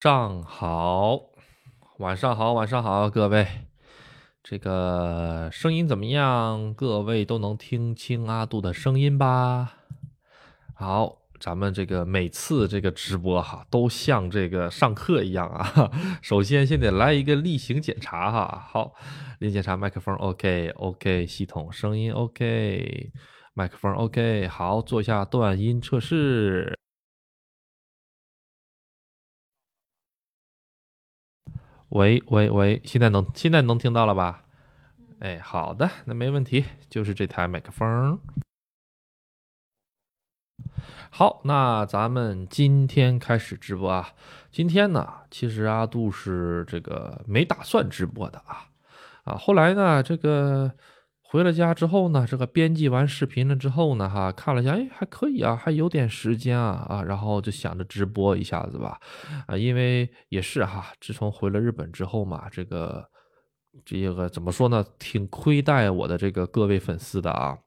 上好，晚上好，晚上好，各位，这个声音怎么样？各位都能听清阿杜的声音吧？好，咱们这个每次这个直播哈，都像这个上课一样啊。首先先得来一个例行检查哈。好，例行检查麦克风 OK，OK，系统声音 OK，麦克风 OK。好，做一下断音测试。喂喂喂，现在能现在能听到了吧？哎，好的，那没问题，就是这台麦克风。好，那咱们今天开始直播啊。今天呢，其实阿杜是这个没打算直播的啊啊，后来呢，这个。回了家之后呢，这个编辑完视频了之后呢，哈，看了一下，哎，还可以啊，还有点时间啊，啊，然后就想着直播一下子吧，啊，因为也是哈，自从回了日本之后嘛，这个这个怎么说呢，挺亏待我的这个各位粉丝的啊，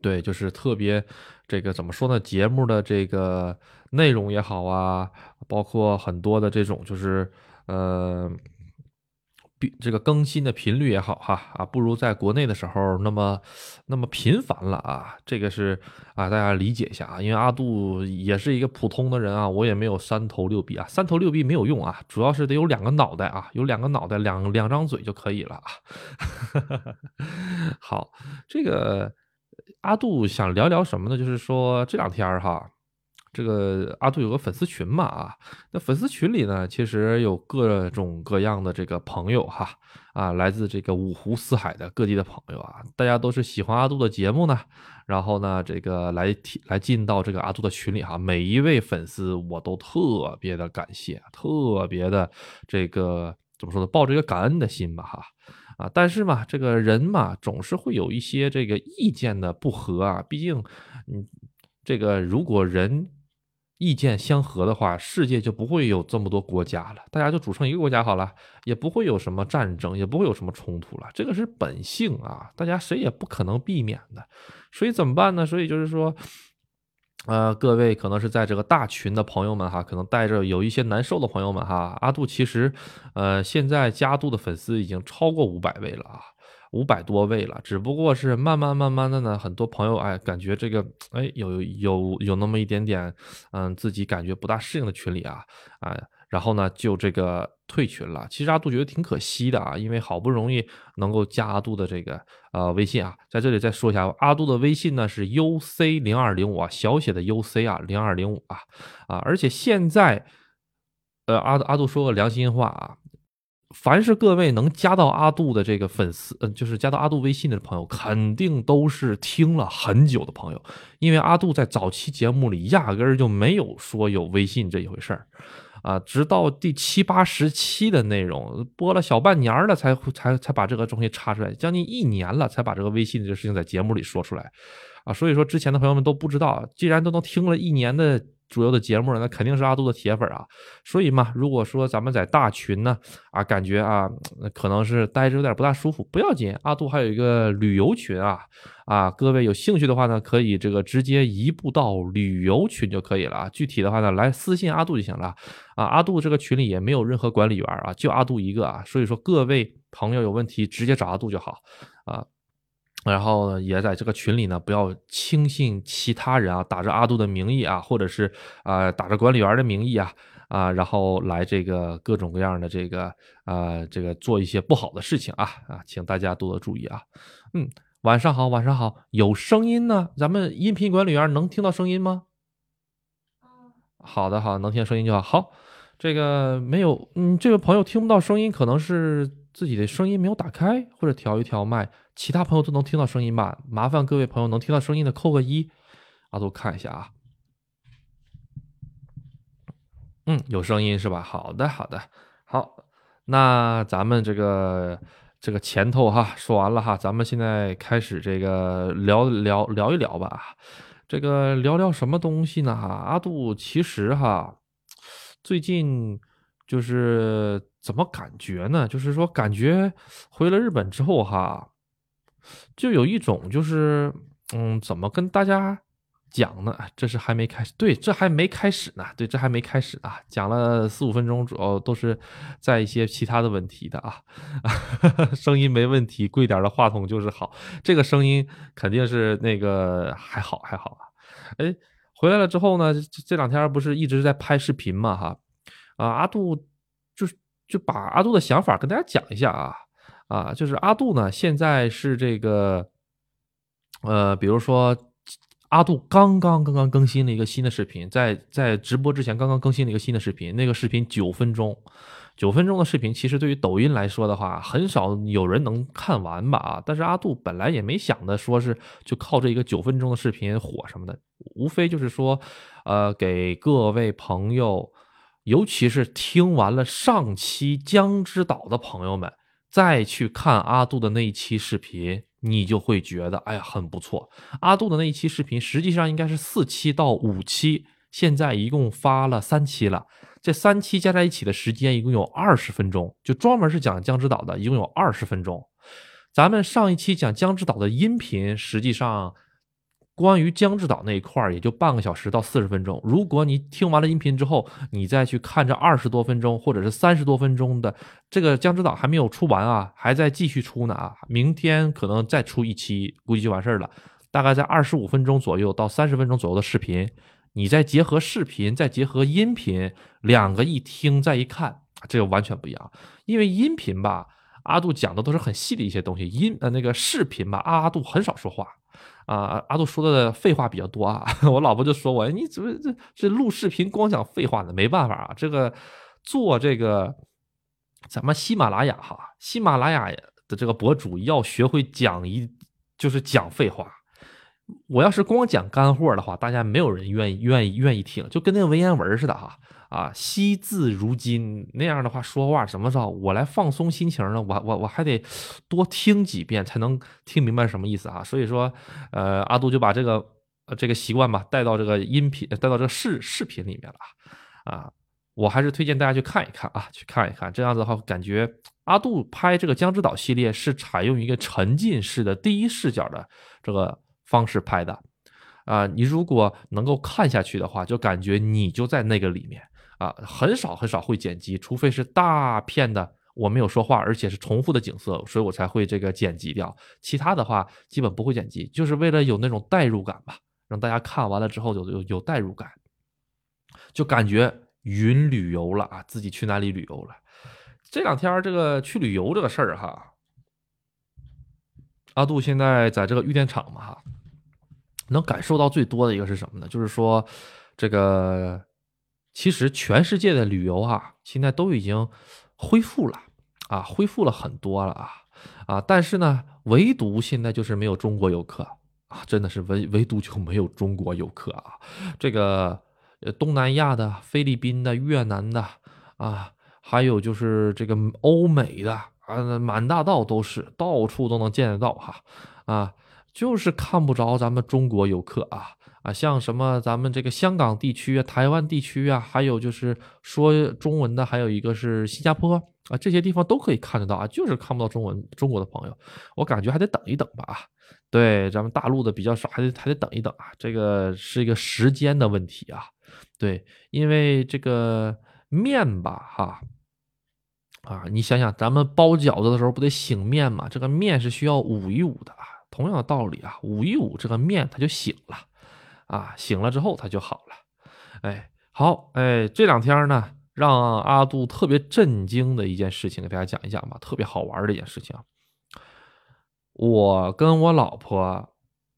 对，就是特别这个怎么说呢，节目的这个内容也好啊，包括很多的这种就是呃。这个更新的频率也好哈啊，不如在国内的时候那么那么频繁了啊。这个是啊，大家理解一下啊，因为阿杜也是一个普通的人啊，我也没有三头六臂啊，三头六臂没有用啊，主要是得有两个脑袋啊，有两个脑袋，两两张嘴就可以了啊。好，这个阿杜想聊聊什么呢？就是说这两天哈。这个阿杜有个粉丝群嘛啊，那粉丝群里呢，其实有各种各样的这个朋友哈啊，来自这个五湖四海的各地的朋友啊，大家都是喜欢阿杜的节目呢，然后呢，这个来提来进到这个阿杜的群里哈，每一位粉丝我都特别的感谢，特别的这个怎么说呢，抱着一个感恩的心吧哈啊，但是嘛，这个人嘛，总是会有一些这个意见的不合啊，毕竟嗯，这个如果人。意见相合的话，世界就不会有这么多国家了，大家就组成一个国家好了，也不会有什么战争，也不会有什么冲突了。这个是本性啊，大家谁也不可能避免的。所以怎么办呢？所以就是说，呃，各位可能是在这个大群的朋友们哈，可能带着有一些难受的朋友们哈，阿杜其实，呃，现在加杜的粉丝已经超过五百位了啊。五百多位了，只不过是慢慢慢慢的呢，很多朋友哎，感觉这个哎有有有那么一点点，嗯，自己感觉不大适应的群里啊啊，然后呢就这个退群了。其实阿杜觉得挺可惜的啊，因为好不容易能够加阿杜的这个呃微信啊，在这里再说一下，阿杜的微信呢是 U C 零二零五啊，小写的 U C 啊零二零五啊啊，而且现在呃阿阿杜说个良心话啊。凡是各位能加到阿杜的这个粉丝，嗯，就是加到阿杜微信的朋友，肯定都是听了很久的朋友，因为阿杜在早期节目里压根儿就没有说有微信这一回事儿，啊，直到第七八十期的内容播了小半年了，才才才把这个东西插出来，将近一年了才把这个微信这个事情在节目里说出来，啊，所以说之前的朋友们都不知道，既然都能听了一年的。主要的节目那肯定是阿杜的铁粉啊，所以嘛，如果说咱们在大群呢，啊，感觉啊，可能是待着有点不大舒服，不要紧，阿杜还有一个旅游群啊，啊，各位有兴趣的话呢，可以这个直接移步到旅游群就可以了啊，具体的话呢，来私信阿杜就行了。啊，阿杜这个群里也没有任何管理员啊，就阿杜一个啊，所以说各位朋友有问题直接找阿杜就好。啊。然后，也在这个群里呢，不要轻信其他人啊，打着阿杜的名义啊，或者是啊打着管理员的名义啊啊，然后来这个各种各样的这个啊这个做一些不好的事情啊啊，请大家多多注意啊。嗯，晚上好，晚上好，有声音呢，咱们音频管理员能听到声音吗？好的，好，能听到声音就好。好，这个没有，嗯，这位朋友听不到声音，可能是自己的声音没有打开，或者调一调麦。其他朋友都能听到声音吧？麻烦各位朋友能听到声音的扣个一，阿杜看一下啊。嗯，有声音是吧？好的，好的，好。那咱们这个这个前头哈说完了哈，咱们现在开始这个聊聊聊一聊吧。这个聊聊什么东西呢？阿杜其实哈最近就是怎么感觉呢？就是说感觉回了日本之后哈。就有一种就是，嗯，怎么跟大家讲呢，这是还没开始，对，这还没开始呢，对，这还没开始呢，讲了四五分钟，主要都是在一些其他的问题的啊，声音没问题，贵点的话筒就是好，这个声音肯定是那个还好还好啊，哎，回来了之后呢，这两天不是一直在拍视频嘛哈，啊，阿杜就把阿杜的想法跟大家讲一下啊，啊，就是阿杜呢现在是这个，呃，比如说。阿杜刚刚刚刚更新了一个新的视频，在在直播之前刚刚更新了一个新的视频，那个视频九分钟，九分钟的视频，其实对于抖音来说的话，很少有人能看完吧啊！但是阿杜本来也没想的说是就靠这一个九分钟的视频火什么的，无非就是说，呃，给各位朋友，尤其是听完了上期江之岛的朋友们，再去看阿杜的那一期视频。你就会觉得，哎呀，很不错。阿杜的那一期视频，实际上应该是四期到五期，现在一共发了三期了。这三期加在一起的时间一共有二十分钟，就专门是讲江之岛的，一共有二十分钟。咱们上一期讲江之岛的音频，实际上。关于江之岛那一块儿，也就半个小时到四十分钟。如果你听完了音频之后，你再去看这二十多分钟或者是三十多分钟的这个江之岛还没有出完啊，还在继续出呢啊！明天可能再出一期，估计就完事儿了。大概在二十五分钟左右到三十分钟左右的视频，你再结合视频，再结合音频，两个一听再一看，这个完全不一样。因为音频吧，阿杜讲的都是很细的一些东西，音呃那个视频吧，阿杜很少说话。啊，阿杜说的废话比较多啊，我老婆就说我，你怎么这这录视频光讲废话呢？没办法啊，这个做这个咱们喜马拉雅哈，喜马拉雅的这个博主要学会讲一，就是讲废话。我要是光讲干货的话，大家没有人愿意愿意愿意听，就跟那个文言文似的哈。啊惜字如金那样的话说话怎么着？我来放松心情呢？我我我还得多听几遍才能听明白什么意思啊！所以说，呃，阿杜就把这个这个习惯吧带到这个音频，带到这个视视频里面了啊！我还是推荐大家去看一看啊，去看一看。这样子的话，感觉阿杜拍这个江之岛系列是采用一个沉浸式的第一视角的这个方式拍的啊！你如果能够看下去的话，就感觉你就在那个里面。啊，很少很少会剪辑，除非是大片的我没有说话，而且是重复的景色，所以我才会这个剪辑掉。其他的话基本不会剪辑，就是为了有那种代入感吧，让大家看完了之后有有有代入感，就感觉云旅游了啊，自己去哪里旅游了。这两天这个去旅游这个事儿哈，阿杜现在在这个玉电厂嘛哈，能感受到最多的一个是什么呢？就是说这个。其实全世界的旅游啊，现在都已经恢复了啊，恢复了很多了啊啊！但是呢，唯独现在就是没有中国游客啊，真的是唯唯独就没有中国游客啊。这个东南亚的、菲律宾的、越南的啊，还有就是这个欧美的啊，满大道都是，到处都能见得到哈啊，就是看不着咱们中国游客啊。啊，像什么咱们这个香港地区啊、台湾地区啊，还有就是说中文的，还有一个是新加坡啊，这些地方都可以看得到啊，就是看不到中文中国的朋友，我感觉还得等一等吧啊。对，咱们大陆的比较少，还得还得等一等啊，这个是一个时间的问题啊。对，因为这个面吧，哈啊，你想想，咱们包饺子的时候不得醒面嘛？这个面是需要捂一捂的啊。同样的道理啊，捂一捂这个面，它就醒了。啊，醒了之后他就好了，哎，好，哎，这两天呢，让阿杜特别震惊的一件事情，给大家讲一讲吧，特别好玩的一件事情。我跟我老婆，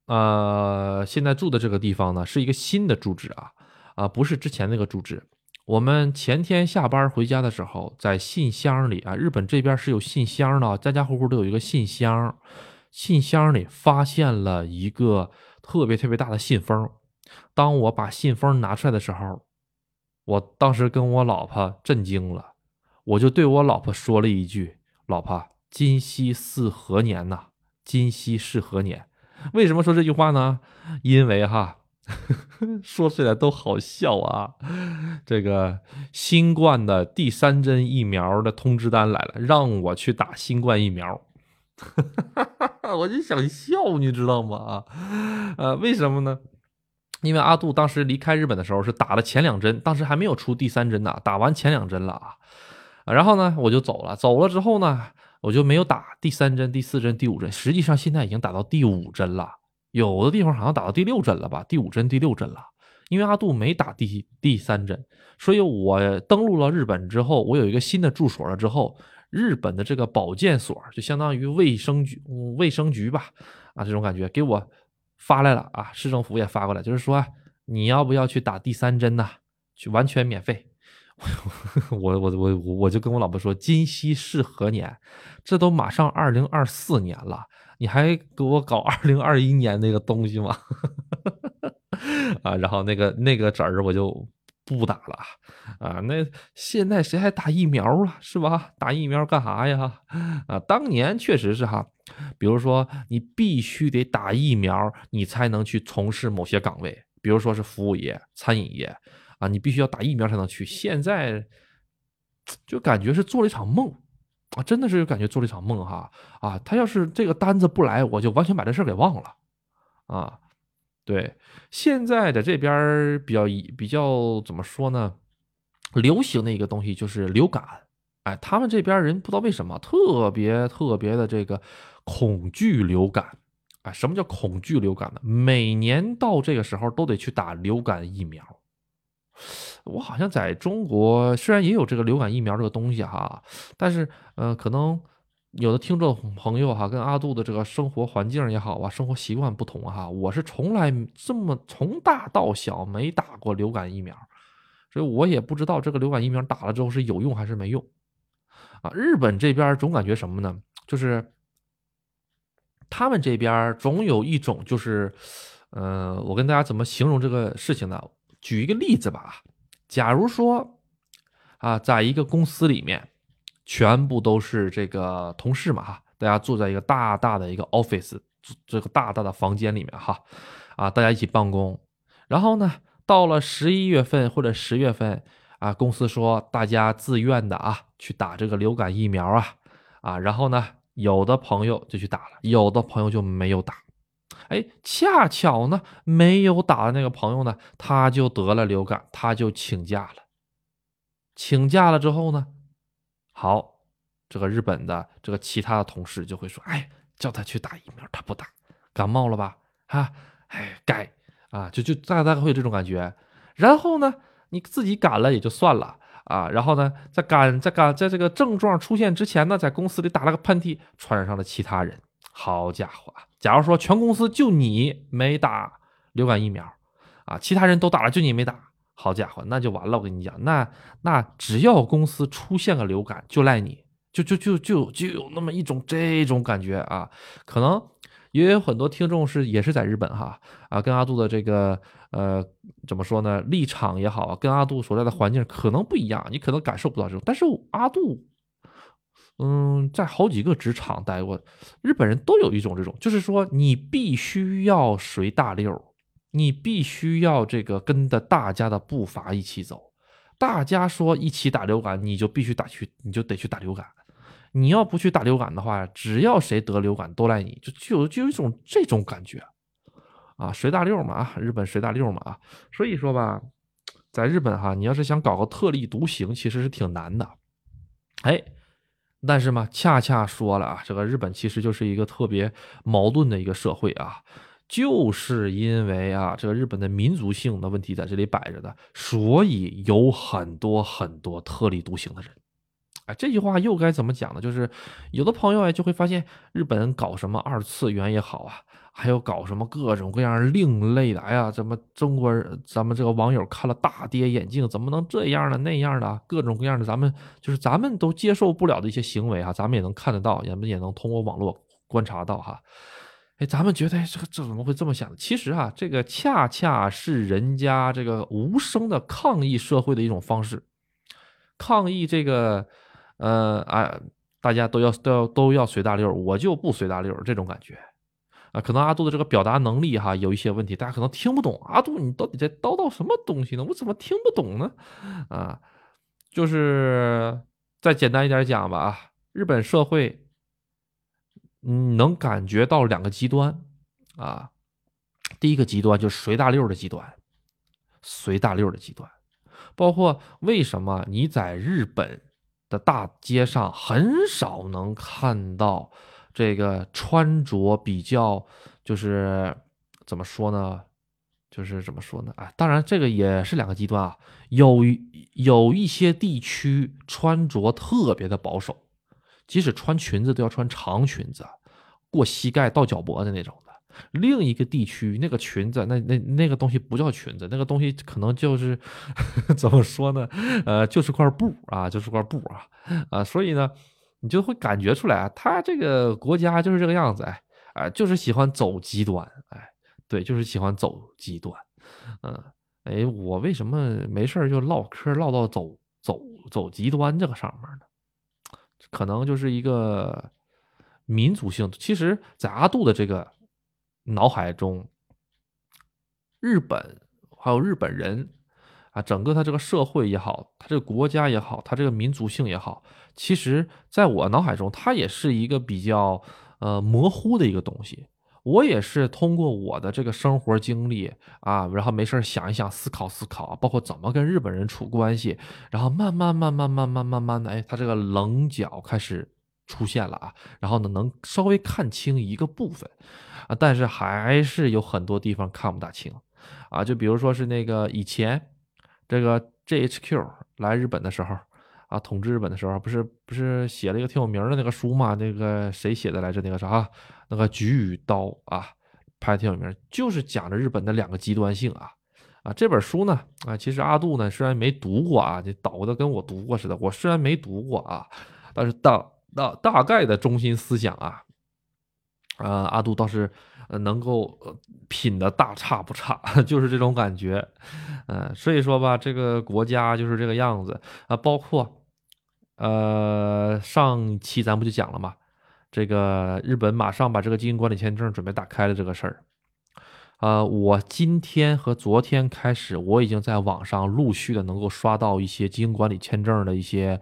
呃，现在住的这个地方呢，是一个新的住址啊，啊，不是之前那个住址。我们前天下班回家的时候，在信箱里啊，日本这边是有信箱的，家家户户都有一个信箱，信箱里发现了一个特别特别大的信封。当我把信封拿出来的时候，我当时跟我老婆震惊了，我就对我老婆说了一句：“老婆，今夕是何年呐？今夕是何年？”为什么说这句话呢？因为哈，说起来都好笑啊。这个新冠的第三针疫苗的通知单来了，让我去打新冠疫苗。我就想笑，你知道吗？啊，呃，为什么呢？因为阿杜当时离开日本的时候是打了前两针，当时还没有出第三针呢，打完前两针了啊。然后呢，我就走了，走了之后呢，我就没有打第三针、第四针、第五针，实际上现在已经打到第五针了，有的地方好像打到第六针了吧？第五针、第六针了。因为阿杜没打第第三针，所以我登陆了日本之后，我有一个新的住所了之后，日本的这个保健所就相当于卫生局、卫生局吧，啊，这种感觉给我发来了啊，市政府也发过来，就是说你要不要去打第三针呢？去完全免费。我我我我我就跟我老婆说，今夕是何年？这都马上二零二四年了，你还给我搞二零二一年那个东西吗？啊，然后那个那个侄儿我就不打了啊。那现在谁还打疫苗啊？是吧？打疫苗干啥呀？啊，当年确实是哈，比如说你必须得打疫苗，你才能去从事某些岗位，比如说是服务业、餐饮业。啊，你必须要打疫苗才能去。现在就感觉是做了一场梦啊，真的是感觉做了一场梦哈啊！他要是这个单子不来，我就完全把这事给忘了啊。对，现在的这边比较比较怎么说呢？流行的一个东西就是流感，哎，他们这边人不知道为什么特别特别的这个恐惧流感。哎，什么叫恐惧流感呢？每年到这个时候都得去打流感疫苗。我好像在中国虽然也有这个流感疫苗这个东西哈，但是呃，可能有的听众朋友哈，跟阿杜的这个生活环境也好啊，生活习惯不同哈，我是从来这么从大到小没打过流感疫苗，所以我也不知道这个流感疫苗打了之后是有用还是没用啊。日本这边总感觉什么呢？就是他们这边总有一种就是，呃，我跟大家怎么形容这个事情呢？举一个例子吧，假如说啊，在一个公司里面，全部都是这个同事嘛哈，大家坐在一个大大的一个 office 这个大大的房间里面哈，啊，大家一起办公。然后呢，到了十一月份或者十月份啊，公司说大家自愿的啊去打这个流感疫苗啊啊，然后呢，有的朋友就去打了，有的朋友就没有打。哎，恰巧呢，没有打的那个朋友呢，他就得了流感，他就请假了。请假了之后呢，好，这个日本的这个其他的同事就会说：“哎，叫他去打疫苗，他不打，感冒了吧？啊，哎，该啊，就就大概会有这种感觉。然后呢，你自己感了也就算了啊，然后呢，在感在感在这个症状出现之前呢，在公司里打了个喷嚏，传染上了其他人。好家伙！”假如说全公司就你没打流感疫苗，啊，其他人都打了，就你没打，好家伙，那就完了。我跟你讲，那那只要公司出现个流感，就赖你，就就就就就有那么一种这种感觉啊。可能也有很多听众是也是在日本哈啊，跟阿杜的这个呃怎么说呢，立场也好，跟阿杜所在的环境可能不一样，你可能感受不到这种，但是阿杜。嗯，在好几个职场待过，日本人都有一种这种，就是说你必须要随大溜，你必须要这个跟着大家的步伐一起走。大家说一起打流感，你就必须打去，你就得去打流感。你要不去打流感的话，只要谁得流感都赖你，就就就有一种这种感觉啊，随大溜嘛，日本随大溜嘛啊。所以说吧，在日本哈，你要是想搞个特立独行，其实是挺难的。哎。但是嘛，恰恰说了啊，这个日本其实就是一个特别矛盾的一个社会啊，就是因为啊，这个日本的民族性的问题在这里摆着的，所以有很多很多特立独行的人。哎，这句话又该怎么讲呢？就是有的朋友哎，就会发现日本搞什么二次元也好啊。还有搞什么各种各样另类的？哎呀，怎么中国人咱们这个网友看了大跌眼镜？怎么能这样呢？那样的各种各样的，咱们就是咱们都接受不了的一些行为啊，咱们也能看得到，咱们也能通过网络观察到哈。哎，咱们觉得这个这怎么会这么想？其实啊，这个恰恰是人家这个无声的抗议社会的一种方式，抗议这个呃啊，大家都要都要都要随大溜，我就不随大溜这种感觉。啊，可能阿杜的这个表达能力哈有一些问题，大家可能听不懂。阿杜，你到底在叨叨什么东西呢？我怎么听不懂呢？啊，就是再简单一点讲吧啊，日本社会，嗯，能感觉到两个极端啊，第一个极端就是随大溜的极端，随大溜的极端，包括为什么你在日本的大街上很少能看到这个穿着比较，就是怎么说呢？就是怎么说呢？啊，当然这个也是两个极端啊，有有一些地区穿着特别的保守，即使穿裙子都要穿长裙子，过膝盖到脚脖的那种的。另一个地区那个裙子，那那那个东西不叫裙子，那个东西可能就是 怎么说呢？呃，就是块布啊，就是块布啊啊，所以呢，你就会感觉出来啊，他这个国家就是这个样子，哎哎，就是喜欢走极端，哎，对，就是喜欢走极端，嗯，哎，我为什么没事就唠嗑唠到走走走极端这个上面呢？可能就是一个民族性，其实，在阿杜的这个。脑海中，日本还有日本人啊，整个他这个社会也好，他这个国家也好，他这个民族性也好，其实在我脑海中，他也是一个比较呃模糊的一个东西。我也是通过我的这个生活经历啊，然后没事想一想，思考思考，包括怎么跟日本人处关系，然后慢慢慢慢慢慢慢慢的，哎，他这个棱角开始出现了啊，然后呢，能稍微看清一个部分。啊，但是还是有很多地方看不大清，啊，就比如说是那个以前这个 GHQ 来日本的时候，啊，统治日本的时候，不是不是写了一个挺有名的那个书嘛？那个谁写的来着？那个啥，那个菊与刀啊，拍的挺有名，就是讲着日本的两个极端性啊，啊，这本书呢，啊，其实阿杜呢虽然没读过啊，这导的跟我读过似的，我虽然没读过啊，但是大大大概的中心思想啊。呃，阿杜倒是能够品的大差不差，就是这种感觉。嗯，所以说吧，这个国家就是这个样子啊。包括呃，上期咱不就讲了吗？这个日本马上把这个经营管理签证准备打开了这个事儿。呃，我今天和昨天开始，我已经在网上陆续的能够刷到一些经营管理签证的一些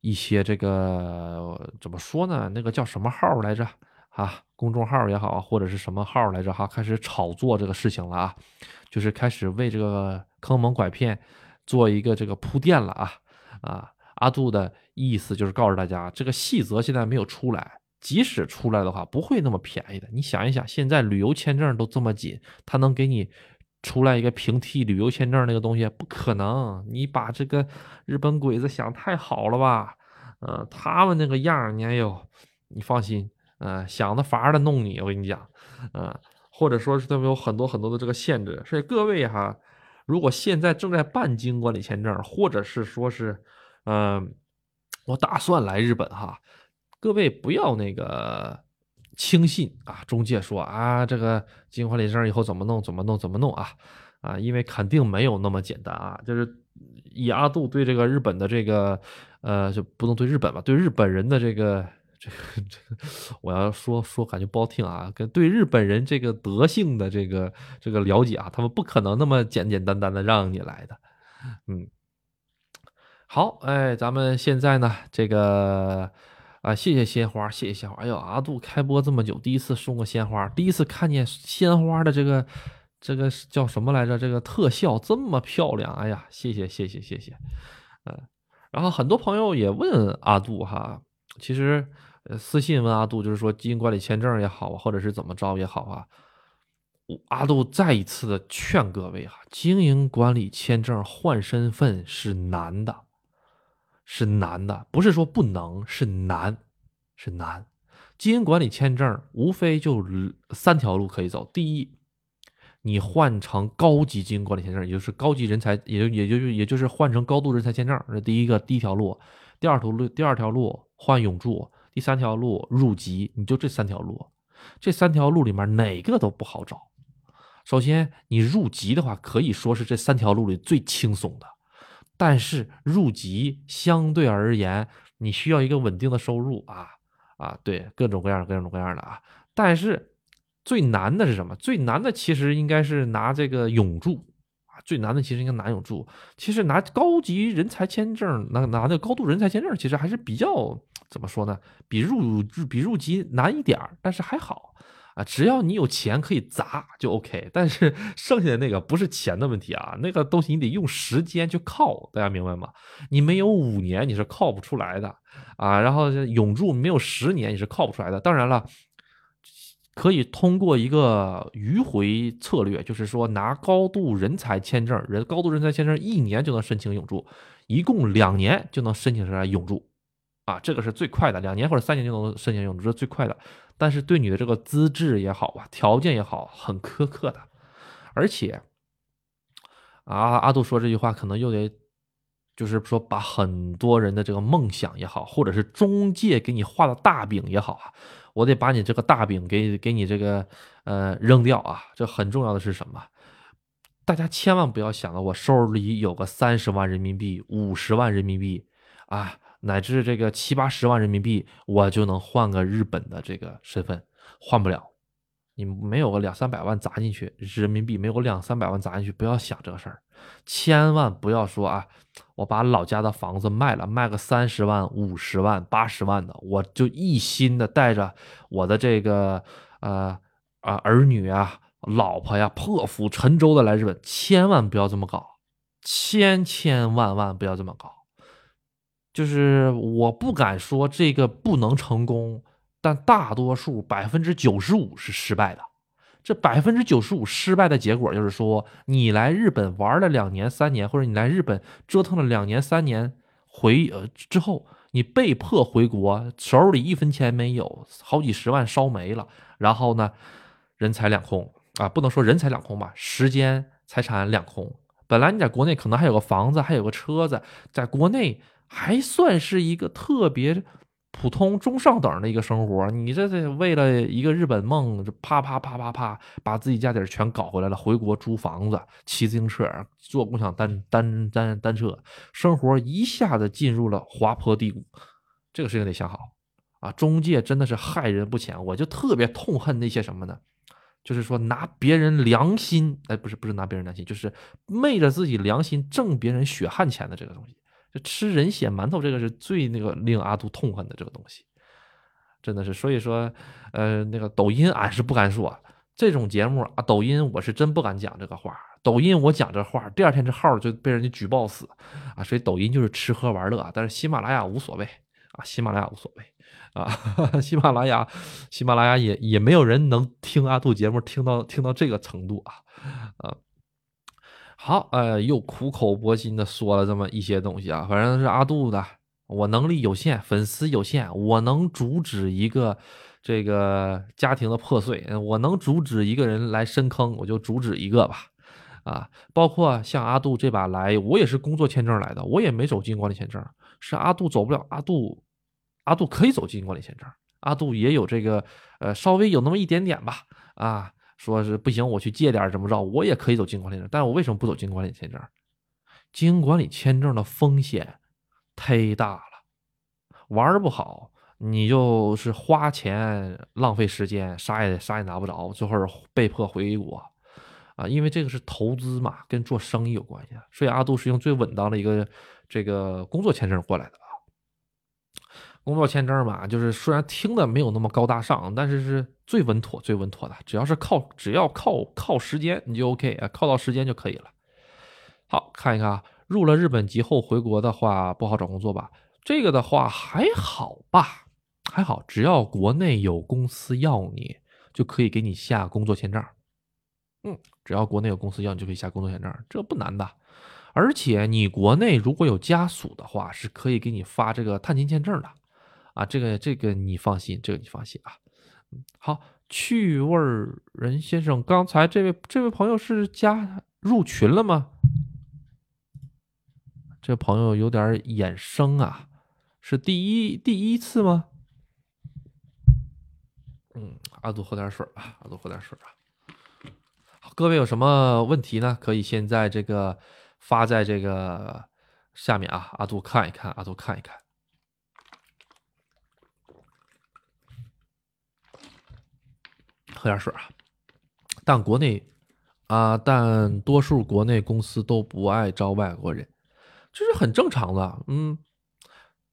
一些这个怎么说呢？那个叫什么号来着？啊，公众号也好，或者是什么号来着哈，开始炒作这个事情了啊，就是开始为这个坑蒙拐骗做一个这个铺垫了啊啊！阿杜的意思就是告诉大家，这个细则现在没有出来，即使出来的话，不会那么便宜的。你想一想，现在旅游签证都这么紧，他能给你出来一个平替旅游签证那个东西？不可能！你把这个日本鬼子想太好了吧？呃，他们那个样，你哎呦，你放心。嗯，想的法儿的弄你，我跟你讲，嗯，或者说是他们有很多很多的这个限制，所以各位哈，如果现在正在办经管理签证，或者是说是，嗯，我打算来日本哈，各位不要那个轻信啊，中介说啊，这个经管理证以后怎么弄怎么弄怎么弄啊，啊，因为肯定没有那么简单啊，就是以阿杜对这个日本的这个，呃，就不能对日本吧，对日本人的这个。这个这个，我要说说感觉不好听啊，跟对日本人这个德性的这个这个了解啊，他们不可能那么简简单单的让你来的，嗯，好，哎，咱们现在呢，这个啊，谢谢鲜花，谢谢鲜花，哎呦，阿杜开播这么久，第一次送个鲜花，第一次看见鲜花的这个这个叫什么来着？这个特效这么漂亮，哎呀，谢谢谢谢谢谢，嗯，然后很多朋友也问阿杜哈，其实。私信问阿杜，就是说经营管理签证也好啊，或者是怎么着也好啊，阿杜再一次的劝各位哈，经营管理签证换身份是难的，是难的，不是说不能，是难，是难。经营管理签证无非就三条路可以走：第一，你换成高级经营管理签证，也就是高级人才，也就也就也就是换成高度人才签证，这第一个第一条路；第二条路，第二条路换永驻。第三条路入籍，你就这三条路，这三条路里面哪个都不好找。首先，你入籍的话，可以说是这三条路里最轻松的。但是入籍相对而言，你需要一个稳定的收入啊啊，对，各种各样、各种各样的啊。但是最难的是什么？最难的其实应该是拿这个永驻啊，最难的其实应该拿永驻。其实拿高级人才签证，拿拿那个高度人才签证，其实还是比较。怎么说呢？比入比入籍难一点儿，但是还好啊，只要你有钱可以砸就 OK，但是剩下的那个不是钱的问题啊，那个东西你得用时间去靠，大家明白吗？你没有五年你是靠不出来的啊，然后永驻没有十年你是靠不出来的。当然了，可以通过一个迂回策略，就是说拿高度人才签证，人高度人才签证一年就能申请永驻，一共两年就能申请出来永驻。啊，这个是最快的，两年或者三年就能申请永驻，这是最快的。但是对你的这个资质也好啊，条件也好，很苛刻的。而且，啊，阿杜说这句话可能又得，就是说把很多人的这个梦想也好，或者是中介给你画的大饼也好啊，我得把你这个大饼给给你这个呃扔掉啊。这很重要的是什么？大家千万不要想到我手里有个三十万人民币、五十万人民币啊。乃至这个七八十万人民币，我就能换个日本的这个身份，换不了。你没有个两三百万砸进去，人民币没有个两三百万砸进去，不要想这个事儿。千万不要说啊，我把老家的房子卖了，卖个三十万、五十万、八十万的，我就一心的带着我的这个呃啊儿女啊、老婆呀，破釜沉舟的来日本。千万不要这么搞，千千万万不要这么搞。就是我不敢说这个不能成功，但大多数百分之九十五是失败的。这百分之九十五失败的结果就是说，你来日本玩了两年三年，或者你来日本折腾了两年三年，回呃之后你被迫回国，手里一分钱没有，好几十万烧没了，然后呢，人财两空啊，不能说人财两空吧，时间财产两空。本来你在国内可能还有个房子，还有个车子，在国内。还算是一个特别普通中上等的一个生活，你这这为了一个日本梦，啪啪啪啪啪，把自己家底儿全搞回来了，回国租房子，骑自行车，坐共享单单单单车，生活一下子进入了滑坡低谷，这个事情得想好啊！中介真的是害人不浅，我就特别痛恨那些什么呢？就是说拿别人良心，哎，不是不是拿别人良心，就是昧着自己良心挣别人血汗钱的这个东西。就吃人血馒头，这个是最那个令阿杜痛恨的这个东西，真的是。所以说，呃，那个抖音俺是不敢说这种节目啊，抖音我是真不敢讲这个话。抖音我讲这话，第二天这号就被人家举报死啊。所以抖音就是吃喝玩乐，但是喜马拉雅无所谓啊，喜马拉雅无所谓啊，喜马拉雅，喜马拉雅也也没有人能听阿杜节目听到听到这个程度啊，啊。好，呃，又苦口婆心的说了这么一些东西啊，反正是阿杜的，我能力有限，粉丝有限，我能阻止一个这个家庭的破碎，我能阻止一个人来深坑，我就阻止一个吧，啊，包括像阿杜这把来，我也是工作签证来的，我也没走经营管理签证，是阿杜走不了，阿杜，阿杜可以走经营管理签证，阿杜也有这个，呃，稍微有那么一点点吧，啊。说是不行，我去借点怎么着，我也可以走经营管理证，但我为什么不走经营管理签证？经营管理签证的风险忒大了，玩不好，你就是花钱浪费时间，啥也啥也拿不着，最后被迫回国啊！因为这个是投资嘛，跟做生意有关系，所以阿杜是用最稳当的一个这个工作签证过来的啊。工作签证嘛，就是虽然听的没有那么高大上，但是是最稳妥、最稳妥的。只要是靠，只要靠靠时间，你就 OK 啊，靠到时间就可以了。好看一看啊，入了日本籍后回国的话不好找工作吧？这个的话还好吧，还好，只要国内有公司要你，就可以给你下工作签证。嗯，只要国内有公司要你，就可以下工作签证，这不难的。而且你国内如果有家属的话，是可以给你发这个探亲签证的。啊，这个这个你放心，这个你放心啊。好，趣味人先生，刚才这位这位朋友是加入群了吗？这朋友有点眼生啊，是第一第一次吗？嗯，阿杜喝点水啊，阿杜喝点水啊。好，各位有什么问题呢？可以现在这个发在这个下面啊，阿杜看一看，阿杜看一看。喝点水啊！但国内啊，但多数国内公司都不爱招外国人，这是很正常的。嗯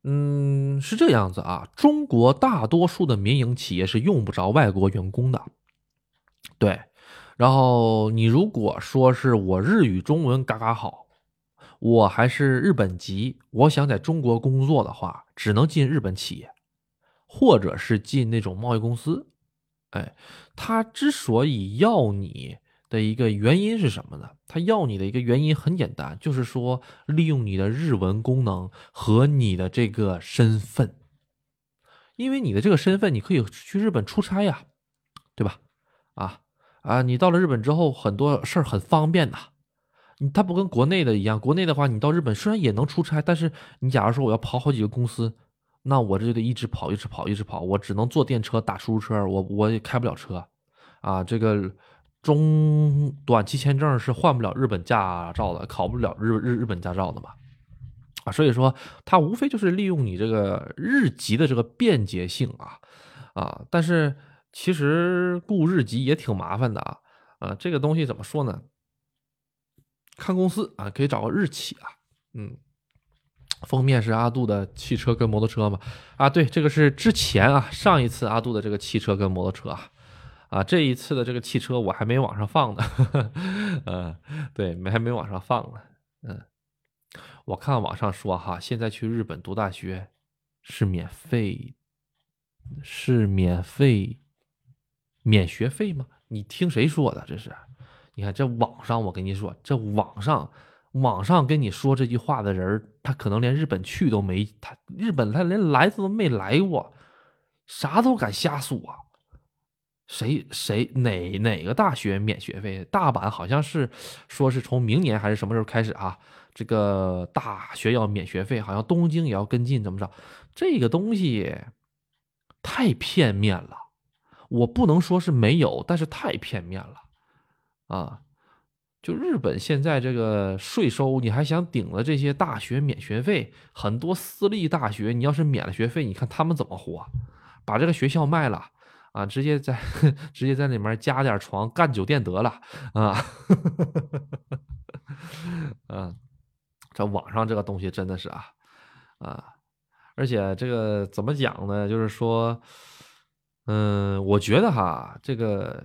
嗯，是这样子啊。中国大多数的民营企业是用不着外国员工的对，然后你如果说是我日语中文嘎嘎好，我还是日本籍，我想在中国工作的话，只能进日本企业，或者是进那种贸易公司。哎，他之所以要你的一个原因是什么呢？他要你的一个原因很简单，就是说利用你的日文功能和你的这个身份，因为你的这个身份，你可以去日本出差呀，对吧？啊。啊，你到了日本之后，很多事儿很方便呐。你他不跟国内的一样，国内的话，你到日本虽然也能出差，但是你假如说我要跑好几个公司，那我这就得一直跑，一直跑，一直跑，我只能坐电车、打出租车，我我也开不了车。啊，这个中短期签证是换不了日本驾照的，考不了日日日本驾照的嘛。啊，所以说他无非就是利用你这个日籍的这个便捷性啊，啊，但是。其实雇日籍也挺麻烦的啊，啊，这个东西怎么说呢？看公司啊，可以找个日企啊，嗯，封面是阿杜的汽车跟摩托车嘛，啊，对，这个是之前啊，上一次阿杜的这个汽车跟摩托车啊，啊，这一次的这个汽车我还没往上放呢，嗯，对，没还没往上放呢，嗯，我看网上说哈，现在去日本读大学是免费，是免费。免学费吗？你听谁说的？这是，你看这网上，我跟你说，这网上网上跟你说这句话的人，他可能连日本去都没，他日本他连来都没来过，啥都敢瞎说。谁谁哪哪个大学免学费？大阪好像是说是从明年还是什么时候开始啊？这个大学要免学费，好像东京也要跟进，怎么着？这个东西太片面了。我不能说是没有，但是太片面了，啊，就日本现在这个税收，你还想顶了这些大学免学费？很多私立大学，你要是免了学费，你看他们怎么活？把这个学校卖了啊，直接在 直接在里面加点床干酒店得了啊，嗯，这网上这个东西真的是啊啊，而且这个怎么讲呢？就是说。嗯，我觉得哈，这个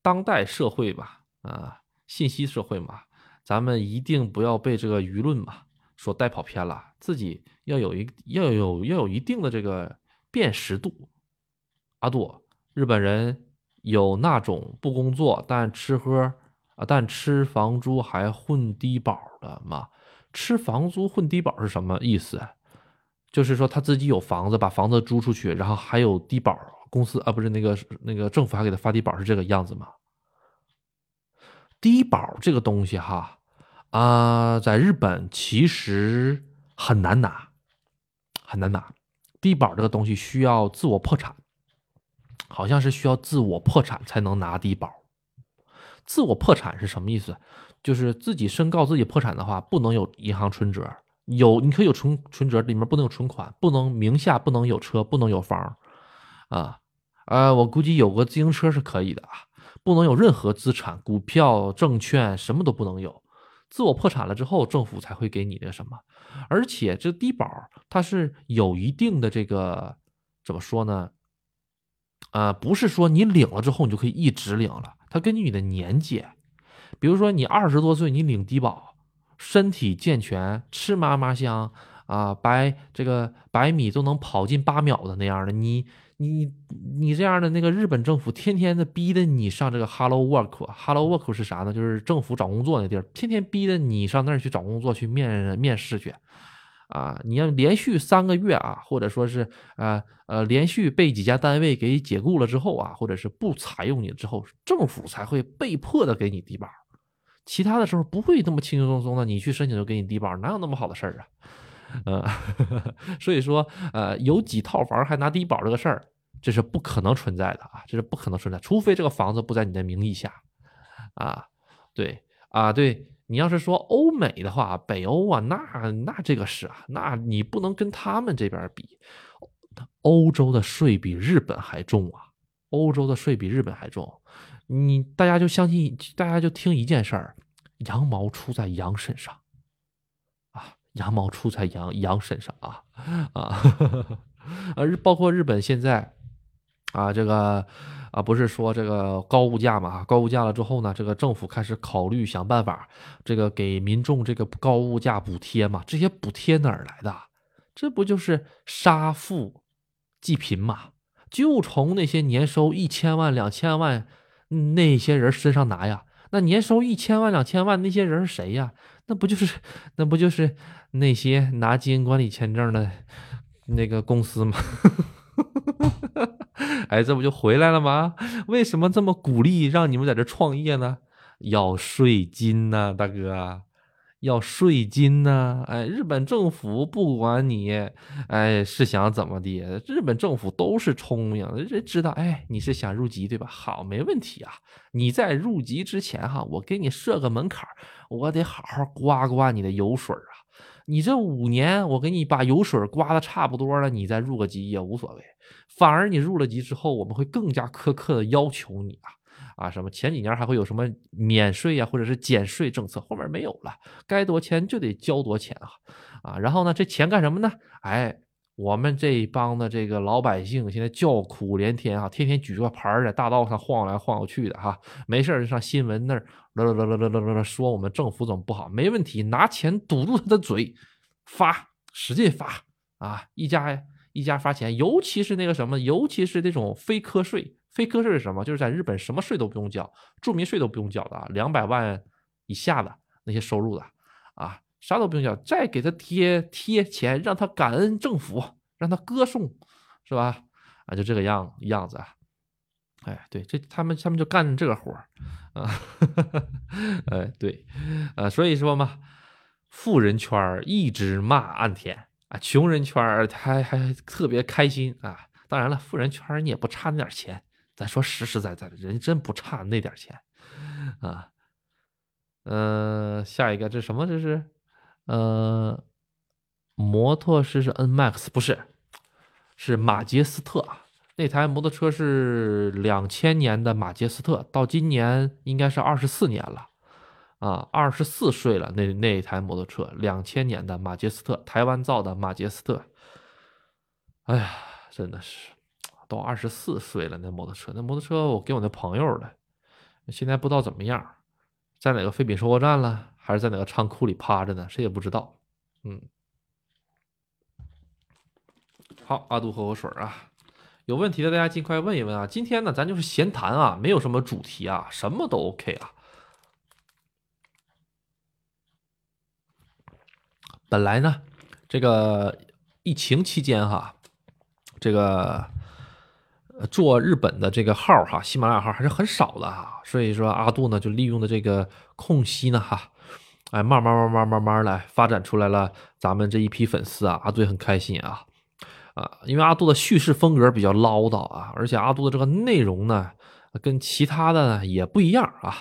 当代社会吧，啊，信息社会嘛，咱们一定不要被这个舆论嘛所带跑偏了，自己要有一要有要有一定的这个辨识度。阿杜，日本人有那种不工作但吃喝啊，但吃房租还混低保的吗？吃房租混低保是什么意思？就是说他自己有房子，把房子租出去，然后还有低保。公司啊，不是那个那个政府还给他发低保是这个样子吗？低保这个东西哈啊，在日本其实很难拿，很难拿。低保这个东西需要自我破产，好像是需要自我破产才能拿低保。自我破产是什么意思？就是自己申告自己破产的话，不能有银行存折，有你可以有存存折，里面不能有存款，不能名下不能有车，不能有房，啊。呃，我估计有个自行车是可以的啊，不能有任何资产、股票、证券，什么都不能有。自我破产了之后，政府才会给你那什么。而且这低保它是有一定的这个怎么说呢？呃，不是说你领了之后你就可以一直领了，它根据你的年纪。比如说你二十多岁，你领低保，身体健全，吃嘛嘛香啊，白这个百米都能跑进八秒的那样的你。你你这样的那个日本政府天天的逼的你上这个 Hello Work，Hello Work 是啥呢？就是政府找工作那地儿，天天逼的你上那儿去找工作去面面试去，啊，你要连续三个月啊，或者说是呃呃连续被几家单位给解雇了之后啊，或者是不采用你之后，政府才会被迫的给你低保，其他的时候不会那么轻轻松松的，你去申请就给你低保，哪有那么好的事儿啊？嗯，所以说，呃，有几套房还拿低保这个事儿，这是不可能存在的啊，这是不可能存在，除非这个房子不在你的名义下，啊，对，啊，对你要是说欧美的话，北欧啊，那那这个是啊，那你不能跟他们这边比，欧洲的税比日本还重啊，欧洲的税比日本还重，你大家就相信，大家就听一件事儿，羊毛出在羊身上。啊羊毛出在羊羊身上啊啊，而包括日本现在啊，这个啊，不是说这个高物价嘛？高物价了之后呢，这个政府开始考虑想办法，这个给民众这个高物价补贴嘛？这些补贴哪儿来的？这不就是杀富济贫嘛？就从那些年收一千万、两千万那些人身上拿呀。那年收一千万、两千万那些人是谁呀？那不就是，那不就是那些拿基金管理签证的那个公司吗？哎，这不就回来了吗？为什么这么鼓励让你们在这创业呢？要税金呐，大哥。要税金呢？哎，日本政府不管你，哎，是想怎么的？日本政府都是聪明，人知道，哎，你是想入籍对吧？好，没问题啊。你在入籍之前哈，我给你设个门槛我得好好刮刮你的油水。你这五年，我给你把油水刮的差不多了，你再入个籍也无所谓。反而你入了籍之后，我们会更加苛刻的要求你啊。啊，什么前几年还会有什么免税啊，或者是减税政策，后面没有了，该多钱就得交多钱啊，啊，然后呢，这钱干什么呢？哎，我们这一帮的这个老百姓现在叫苦连天啊，天天举着牌在大道上晃来晃去的哈，没事就上新闻那儿啦啦啦啦啦啦说我们政府怎么不好，没问题，拿钱堵住他的嘴，发，使劲发啊，一家一家发钱，尤其是那个什么，尤其是那种非科税。非科税是什么？就是在日本什么税都不用交，住民税都不用交的啊，两百万以下的那些收入的啊，啥都不用交，再给他贴贴钱，让他感恩政府，让他歌颂，是吧？啊，就这个样样子啊。哎，对，这他们他们就干这个活儿啊。哎，对，呃，所以说嘛，富人圈一直骂岸田啊，穷人圈他还还特别开心啊。当然了，富人圈你也不差那点钱。咱说实实在在的，人真不差那点钱，啊，呃，下一个这什么？这是，呃，摩托是是 N Max 不是，是马杰斯特那台摩托车是两千年的马杰斯特，到今年应该是二十四年了，啊，二十四岁了。那那台摩托车，两千年的马杰斯特，台湾造的马杰斯特，哎呀，真的是。都二十四岁了，那摩托车，那摩托车我给我那朋友了，现在不知道怎么样，在哪个废品收购站了，还是在哪个仓库里趴着呢？谁也不知道。嗯，好，阿杜喝口水啊，有问题的大家尽快问一问啊。今天呢，咱就是闲谈啊，没有什么主题啊，什么都 OK 啊。本来呢，这个疫情期间哈，这个。做日本的这个号哈，喜马拉雅号还是很少的哈，所以说阿杜呢就利用的这个空隙呢哈，哎，慢慢慢慢慢慢来发展出来了咱们这一批粉丝啊，阿杜也很开心啊啊，因为阿杜的叙事风格比较唠叨啊，而且阿杜的这个内容呢跟其他的也不一样啊，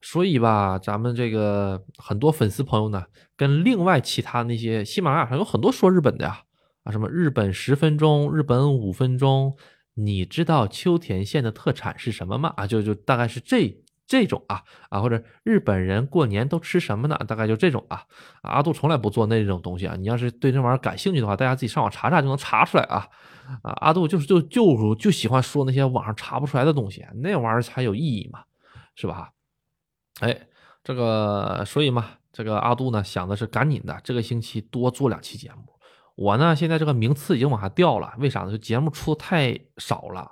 所以吧，咱们这个很多粉丝朋友呢，跟另外其他那些喜马拉雅上有很多说日本的呀啊，什么日本十分钟，日本五分钟。你知道秋田县的特产是什么吗？啊，就就大概是这这种啊啊，或者日本人过年都吃什么呢？大概就这种啊。阿杜从来不做那种东西啊。你要是对这玩意儿感兴趣的话，大家自己上网查查就能查出来啊。啊，阿杜就是就就就喜欢说那些网上查不出来的东西，那玩意儿才有意义嘛，是吧？哎，这个所以嘛，这个阿杜呢想的是赶紧的，这个星期多做两期节目。我呢，现在这个名次已经往下掉了，为啥呢？就节目出的太少了。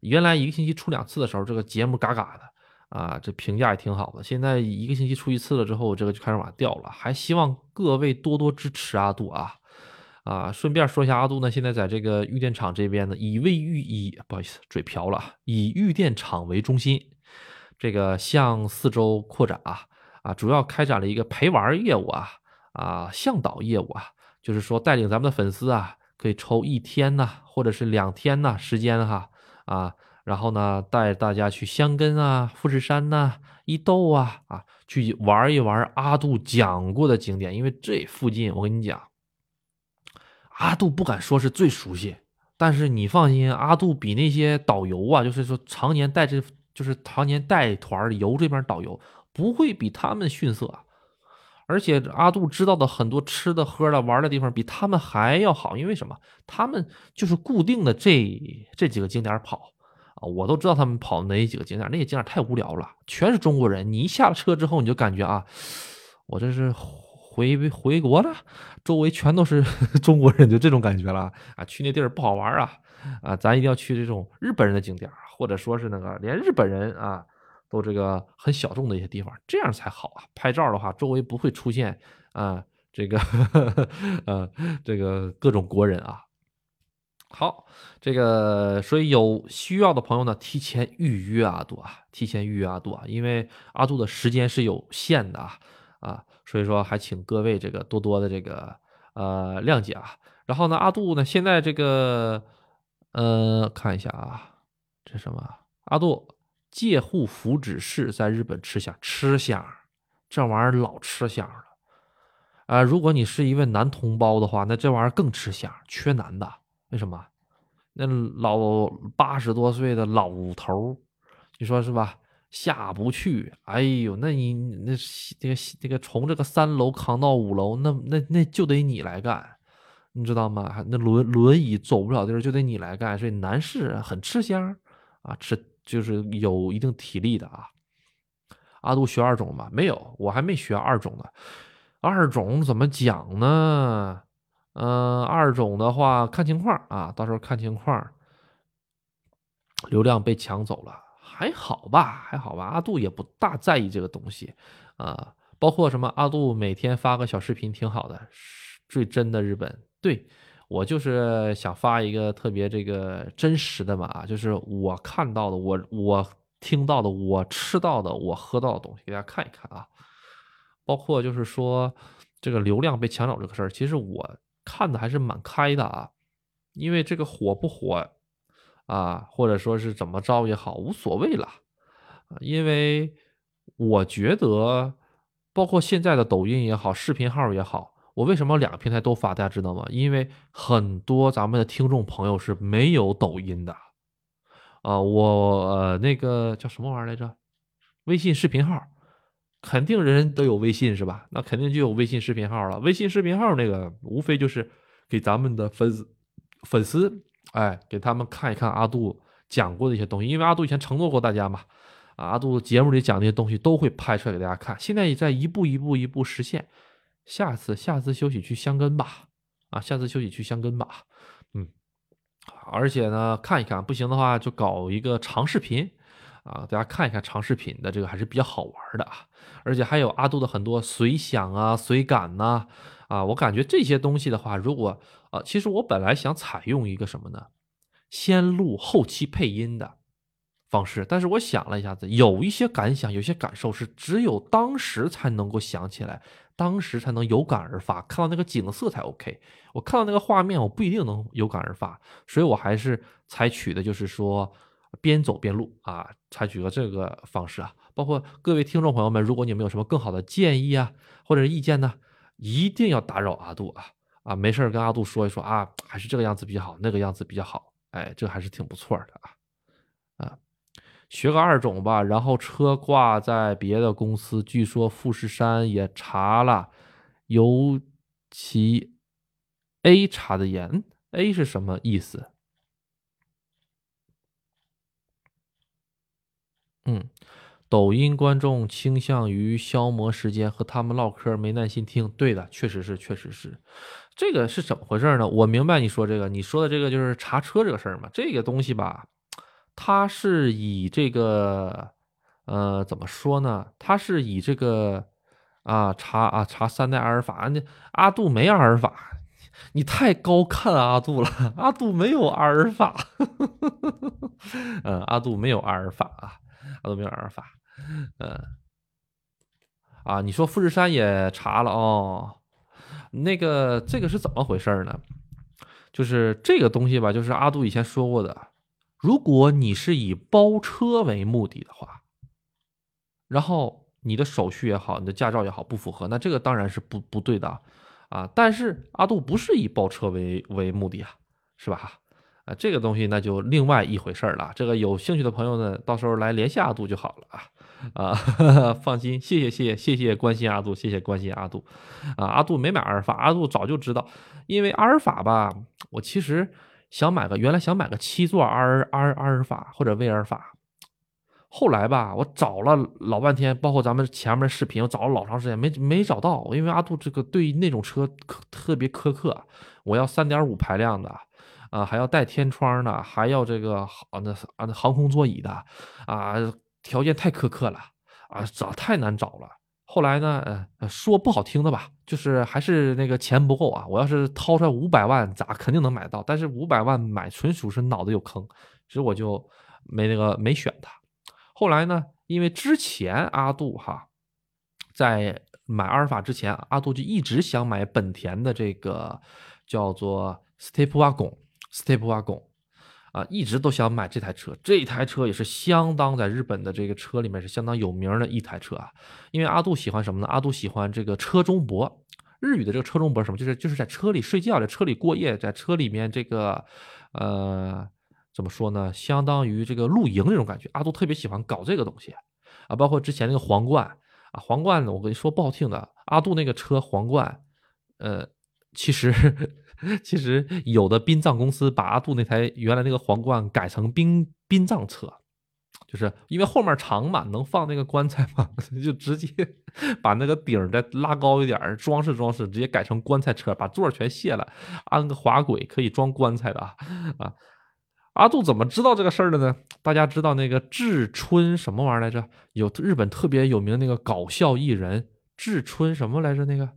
原来一个星期出两次的时候，这个节目嘎嘎的啊，这评价也挺好的。现在一个星期出一次了之后，这个就开始往下掉了。还希望各位多多支持阿杜啊啊！顺便说一下，阿杜呢，现在在这个玉电厂这边呢，以为玉以不好意思，嘴瓢了，以玉电厂为中心，这个向四周扩展啊啊，主要开展了一个陪玩业务啊啊，向导业务啊。就是说，带领咱们的粉丝啊，可以抽一天呢，或者是两天呢时间哈啊，然后呢，带大家去香根啊、富士山呐、伊豆啊啊，去玩一玩阿杜讲过的景点。因为这附近，我跟你讲，阿杜不敢说是最熟悉，但是你放心，阿杜比那些导游啊，就是说常年带这，就是常年带团游这边导游，不会比他们逊色。而且阿杜知道的很多吃的、喝的、玩的地方比他们还要好，因为什么？他们就是固定的这这几个景点跑啊，我都知道他们跑哪几个景点，那些景点太无聊了，全是中国人。你一下了车之后，你就感觉啊，我这是回回国了，周围全都是 中国人，就这种感觉了啊。去那地儿不好玩啊，啊，咱一定要去这种日本人的景点，或者说是那个连日本人啊都这个很小众的一些地方，这样才好啊。拍照的话，周围不会出现啊这个 呃这个各种国人啊。好，这个所以有需要的朋友呢，提前预约阿杜啊，提前预约阿杜啊，因为阿杜的时间是有限的啊啊，所以说还请各位这个多多的这个呃谅解啊。然后呢，阿杜呢现在这个呃看一下啊，这什么？阿杜借护福祉室在日本吃香吃香，这玩意儿老吃香了啊！如果你是一位男同胞的话，那这玩意儿更吃香，缺男的。为什么？那老八十多岁的老头你说是吧？下不去。哎呦，那你那这个这个从这个三楼扛到五楼，那那那就得你来干，你知道吗？那轮轮椅走不了地儿，就得你来干。所以男士很吃香啊，吃就是有一定体力的啊。阿杜学二种吗？没有，我还没学二种呢。二种怎么讲呢？嗯，二种的话看情况啊，到时候看情况。流量被抢走了，还好吧，还好吧。阿杜也不大在意这个东西啊，包括什么阿杜每天发个小视频挺好的，最真的日本。对我就是想发一个特别这个真实的嘛，就是我看到的，我我听到的，我吃到的，我喝到的东西，给大家看一看啊。包括就是说这个流量被抢走这个事儿，其实我。看的还是蛮开的啊，因为这个火不火啊，或者说是怎么着也好，无所谓了。因为我觉得，包括现在的抖音也好，视频号也好，我为什么两个平台都发？大家知道吗？因为很多咱们的听众朋友是没有抖音的啊，我那个叫什么玩意儿来着？微信视频号。肯定人人都有微信是吧？那肯定就有微信视频号了。微信视频号那个无非就是给咱们的粉丝粉丝，哎，给他们看一看阿杜讲过的一些东西。因为阿杜以前承诺过大家嘛，啊，阿杜节目里讲那些东西都会拍出来给大家看。现在也在一步一步一步实现。下次下次休息去香根吧，啊，下次休息去香根吧，嗯，而且呢，看一看不行的话就搞一个长视频。啊，大家看一看长视频的这个还是比较好玩的啊，而且还有阿杜的很多随想啊、随感呐，啊，我感觉这些东西的话，如果啊，其实我本来想采用一个什么呢？先录后期配音的方式，但是我想了一下子，有一些感想、有些感受是只有当时才能够想起来，当时才能有感而发，看到那个景色才 OK。我看到那个画面，我不一定能有感而发，所以我还是采取的就是说。边走边录啊，采取了这个方式啊。包括各位听众朋友们，如果你们有什么更好的建议啊，或者是意见呢，一定要打扰阿杜啊啊，没事跟阿杜说一说啊，还是这个样子比较好，那个样子比较好，哎，这还是挺不错的啊啊，学个二种吧，然后车挂在别的公司，据说富士山也查了，尤其 A 查的严，A 是什么意思？嗯，抖音观众倾向于消磨时间，和他们唠嗑没耐心听。对的，确实是，确实是。这个是怎么回事呢？我明白你说这个，你说的这个就是查车这个事儿嘛。这个东西吧，它是以这个，呃，怎么说呢？它是以这个啊查啊查三代阿尔法。那阿杜没阿尔法，你太高看阿杜了。阿杜没有阿尔法，嗯，阿杜没有阿尔法啊。阿杜没有阿尔法，嗯，啊，你说富士山也查了哦，那个这个是怎么回事呢？就是这个东西吧，就是阿杜以前说过的，如果你是以包车为目的的话，然后你的手续也好，你的驾照也好不符合，那这个当然是不不对的啊。但是阿杜不是以包车为为目的啊，是吧？啊，这个东西那就另外一回事儿了。这个有兴趣的朋友呢，到时候来联系阿杜就好了啊。啊，放心，谢谢谢谢谢谢关心阿杜，谢谢关心阿杜。啊，阿杜没买阿尔法，阿杜早就知道，因为阿尔法吧，我其实想买个原来想买个七座阿尔阿尔阿尔法或者威尔法，后来吧，我找了老半天，包括咱们前面视频，我找了老长时间没没找到，因为阿杜这个对那种车特别苛刻，我要三点五排量的。啊，还要带天窗的，还要这个啊那啊那航空座椅的，啊，条件太苛刻了，啊，找太难找了。后来呢，呃，说不好听的吧，就是还是那个钱不够啊。我要是掏出来五百万，咋肯定能买到？但是五百万买纯属是脑子有坑，所以我就没那个没选它。后来呢，因为之前阿杜哈在买阿尔法之前，阿杜就一直想买本田的这个叫做 Step Step Wagon，啊，一直都想买这台车。这台车也是相当在日本的这个车里面是相当有名的一台车啊。因为阿杜喜欢什么呢？阿杜喜欢这个车中泊。日语的这个车中泊什么？就是就是在车里睡觉，在车里过夜，在车里面这个呃怎么说呢？相当于这个露营这种感觉。阿杜特别喜欢搞这个东西啊。包括之前那个皇冠啊，皇冠呢，我跟你说不好听的，阿杜那个车皇冠，呃，其实。其实有的殡葬公司把阿杜那台原来那个皇冠改成殡殡葬车，就是因为后面长嘛，能放那个棺材嘛，就直接 把那个顶再拉高一点，装饰装饰，直接改成棺材车，把座全卸了，安个滑轨可以装棺材的啊啊！阿杜怎么知道这个事儿的呢？大家知道那个志春什么玩意儿来着？有日本特别有名的那个搞笑艺人志春什么来着？那个。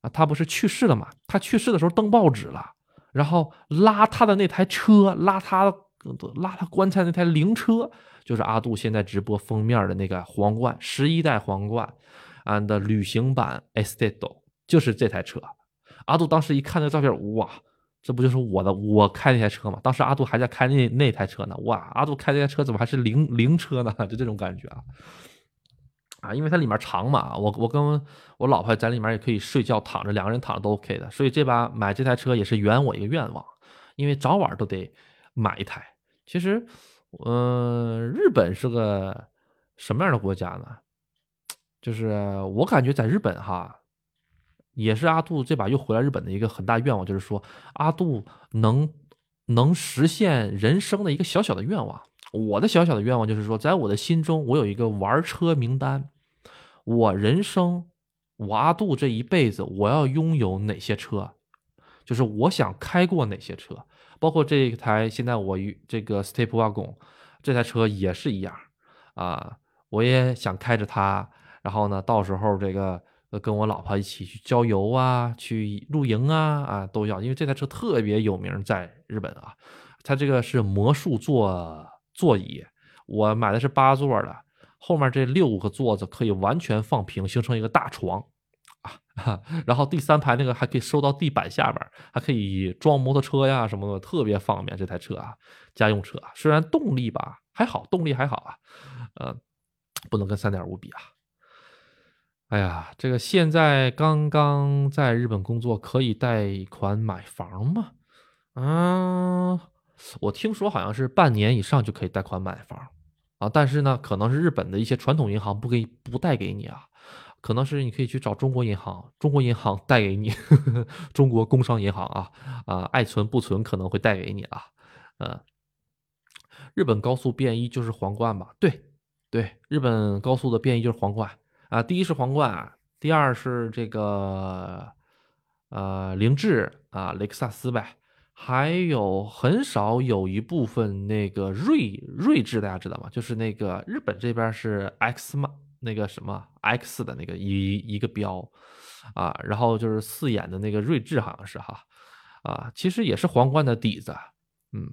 啊，他不是去世了嘛？他去世的时候登报纸了，然后拉他的那台车，拉他拉他棺材那台灵车，就是阿杜现在直播封面的那个皇冠十一代皇冠，啊的旅行版 Estedo，就是这台车。阿杜当时一看那照片，哇，这不就是我的我开那台车吗？当时阿杜还在开那那台车呢，哇，阿杜开那台车怎么还是灵灵车呢？就这种感觉啊。啊，因为它里面长嘛，我我跟我老婆在里面也可以睡觉躺着，两个人躺着都 OK 的，所以这把买这台车也是圆我一个愿望，因为早晚都得买一台。其实，嗯，日本是个什么样的国家呢？就是我感觉在日本哈，也是阿杜这把又回来日本的一个很大愿望，就是说阿杜能能实现人生的一个小小的愿望。我的小小的愿望就是说，在我的心中，我有一个玩车名单。我人生，我阿杜这一辈子，我要拥有哪些车？就是我想开过哪些车，包括这一台现在我与这个 Step Wagon 这台车也是一样啊。我也想开着它，然后呢，到时候这个跟我老婆一起去郊游啊，去露营啊啊都要，因为这台车特别有名，在日本啊，它这个是魔术座。座椅，我买的是八座的，后面这六个座子可以完全放平，形成一个大床啊。然后第三排那个还可以收到地板下边，还可以装摩托车呀什么的，特别方便。这台车啊，家用车啊，虽然动力吧还好，动力还好啊，呃，不能跟三点五比啊。哎呀，这个现在刚刚在日本工作，可以贷款买房吗？嗯。我听说好像是半年以上就可以贷款买房，啊，但是呢，可能是日本的一些传统银行不给不贷给你啊，可能是你可以去找中国银行，中国银行贷给你，呵 呵中国工商银行啊啊，爱存不存可能会贷给你啊，嗯，日本高速便衣就是皇冠吧？对对，日本高速的便衣就是皇冠啊，第一是皇冠，第二是这个呃凌志啊雷克萨斯呗。还有很少有一部分那个睿睿智，大家知道吗？就是那个日本这边是 X 嘛，那个什么 X 的那个一一个标啊，然后就是四眼的那个睿智，好像是哈啊，其实也是皇冠的底子。嗯，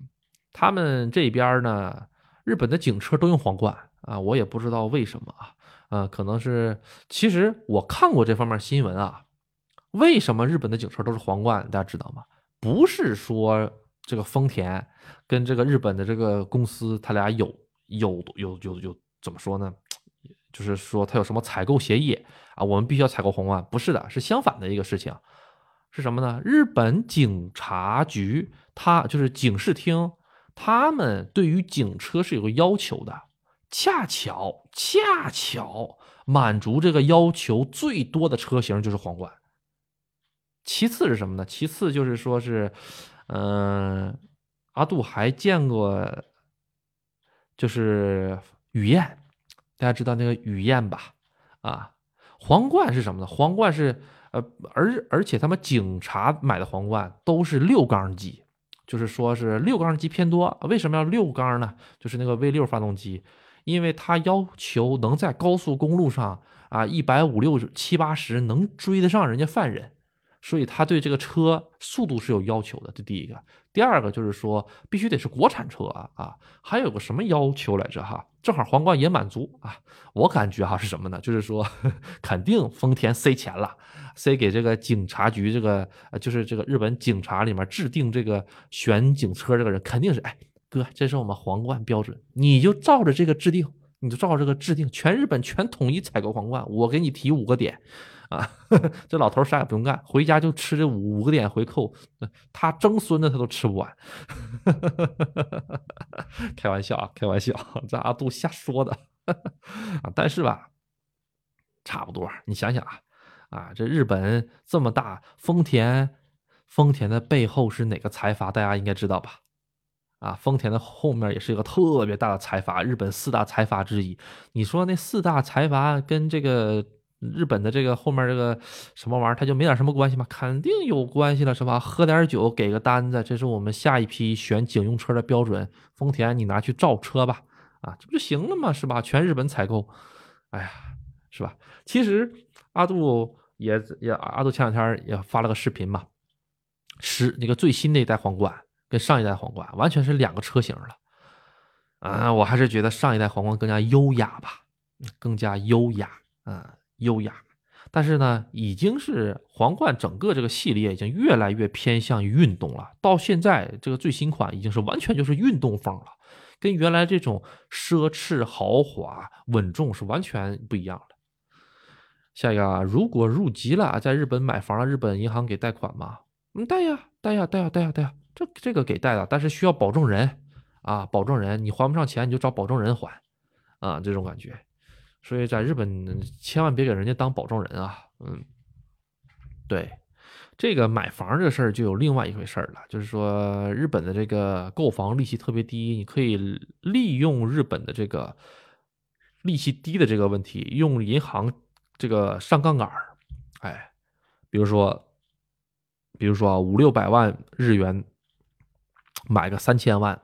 他们这边呢，日本的警车都用皇冠啊，我也不知道为什么啊，呃，可能是其实我看过这方面新闻啊，为什么日本的警车都是皇冠？大家知道吗？不是说这个丰田跟这个日本的这个公司，他俩有有有有有怎么说呢？就是说他有什么采购协议啊？我们必须要采购皇冠？不是的，是相反的一个事情，是什么呢？日本警察局，他就是警视厅，他们对于警车是有个要求的，恰巧恰巧满足这个要求最多的车型就是皇冠。其次是什么呢？其次就是说是，嗯，阿杜还见过，就是雨燕，大家知道那个雨燕吧？啊，皇冠是什么呢？皇冠是呃，而而且他们警察买的皇冠都是六缸机，就是说是六缸机偏多。为什么要六缸呢？就是那个 V 六发动机，因为它要求能在高速公路上啊一百五六七八十能追得上人家犯人。所以他对这个车速度是有要求的，这第一个。第二个就是说，必须得是国产车啊啊！还有个什么要求来着哈？正好皇冠也满足啊。我感觉哈是什么呢？就是说，肯定丰田塞钱了，塞给这个警察局这个，就是这个日本警察里面制定这个选警车这个人，肯定是哎哥，这是我们皇冠标准，你就照着这个制定，你就照着这个制定，全日本全统一采购皇冠，我给你提五个点。啊，这老头啥也不用干，回家就吃这五个点回扣，他蒸孙子他都吃不完。开玩笑啊，开玩笑，这阿杜瞎说的 啊。但是吧，差不多，你想想啊，啊，这日本这么大，丰田，丰田的背后是哪个财阀？大家应该知道吧？啊，丰田的后面也是一个特别大的财阀，日本四大财阀之一。你说那四大财阀跟这个？日本的这个后面这个什么玩意儿，他就没点什么关系吗？肯定有关系了，是吧？喝点酒，给个单子，这是我们下一批选警用车的标准。丰田，你拿去造车吧，啊，这不就行了吗？是吧？全日本采购，哎呀，是吧？其实阿杜也也阿杜前两天也发了个视频嘛，是那个最新的一代皇冠跟上一代皇冠完全是两个车型了，啊，我还是觉得上一代皇冠更加优雅吧，更加优雅，啊。优雅，但是呢，已经是皇冠整个这个系列已经越来越偏向于运动了。到现在这个最新款已经是完全就是运动风了，跟原来这种奢侈豪华稳重是完全不一样的。下一个啊，如果入籍了，在日本买房了，日本银行给贷款吗？嗯，贷呀，贷呀，贷呀，贷呀，贷呀，这这个给贷的，但是需要保证人啊，保证人，你还不上钱，你就找保证人还啊，这种感觉。所以在日本千万别给人家当保证人啊，嗯，对，这个买房这事儿就有另外一回事儿了，就是说日本的这个购房利息特别低，你可以利用日本的这个利息低的这个问题，用银行这个上杠杆儿，哎，比如说，比如说五六百万日元买个三千万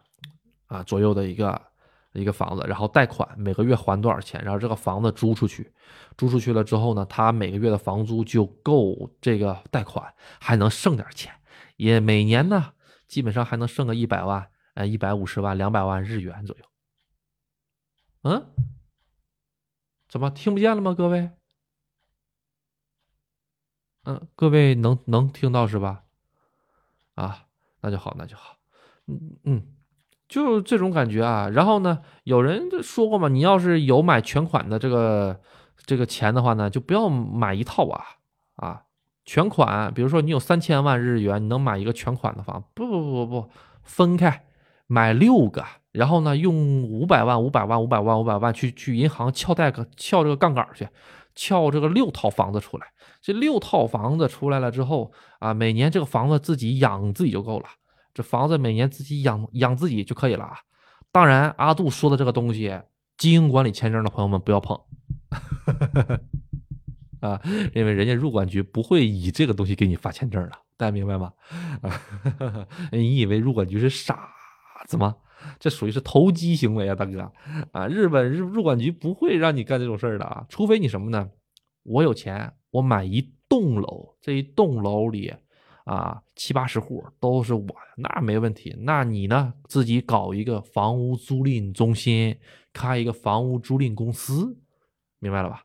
啊左右的一个。一个房子，然后贷款每个月还多少钱？然后这个房子租出去，租出去了之后呢，他每个月的房租就够这个贷款，还能剩点钱，也每年呢，基本上还能剩个一百万，呃，一百五十万、两百万日元左右。嗯？怎么听不见了吗？各位？嗯，各位能能听到是吧？啊，那就好，那就好。嗯嗯。就这种感觉啊，然后呢，有人说过嘛，你要是有买全款的这个这个钱的话呢，就不要买一套啊啊，全款，比如说你有三千万日元，你能买一个全款的房？不不不不不，分开买六个，然后呢，用五百万五百万五百万五百万去去银行撬贷个撬这个杠杆去，撬这个六套房子出来。这六套房子出来了之后啊，每年这个房子自己养自己就够了。这房子每年自己养养自己就可以了啊！当然，阿杜说的这个东西，经营管理签证的朋友们不要碰 啊，因为人家入管局不会以这个东西给你发签证的，大家明白吗？啊 你以为入管局是傻子吗？这属于是投机行为啊，大哥啊！日本入入管局不会让你干这种事儿的啊，除非你什么呢？我有钱，我买一栋楼，这一栋楼里。啊，七八十户都是我的，那没问题。那你呢？自己搞一个房屋租赁中心，开一个房屋租赁公司，明白了吧？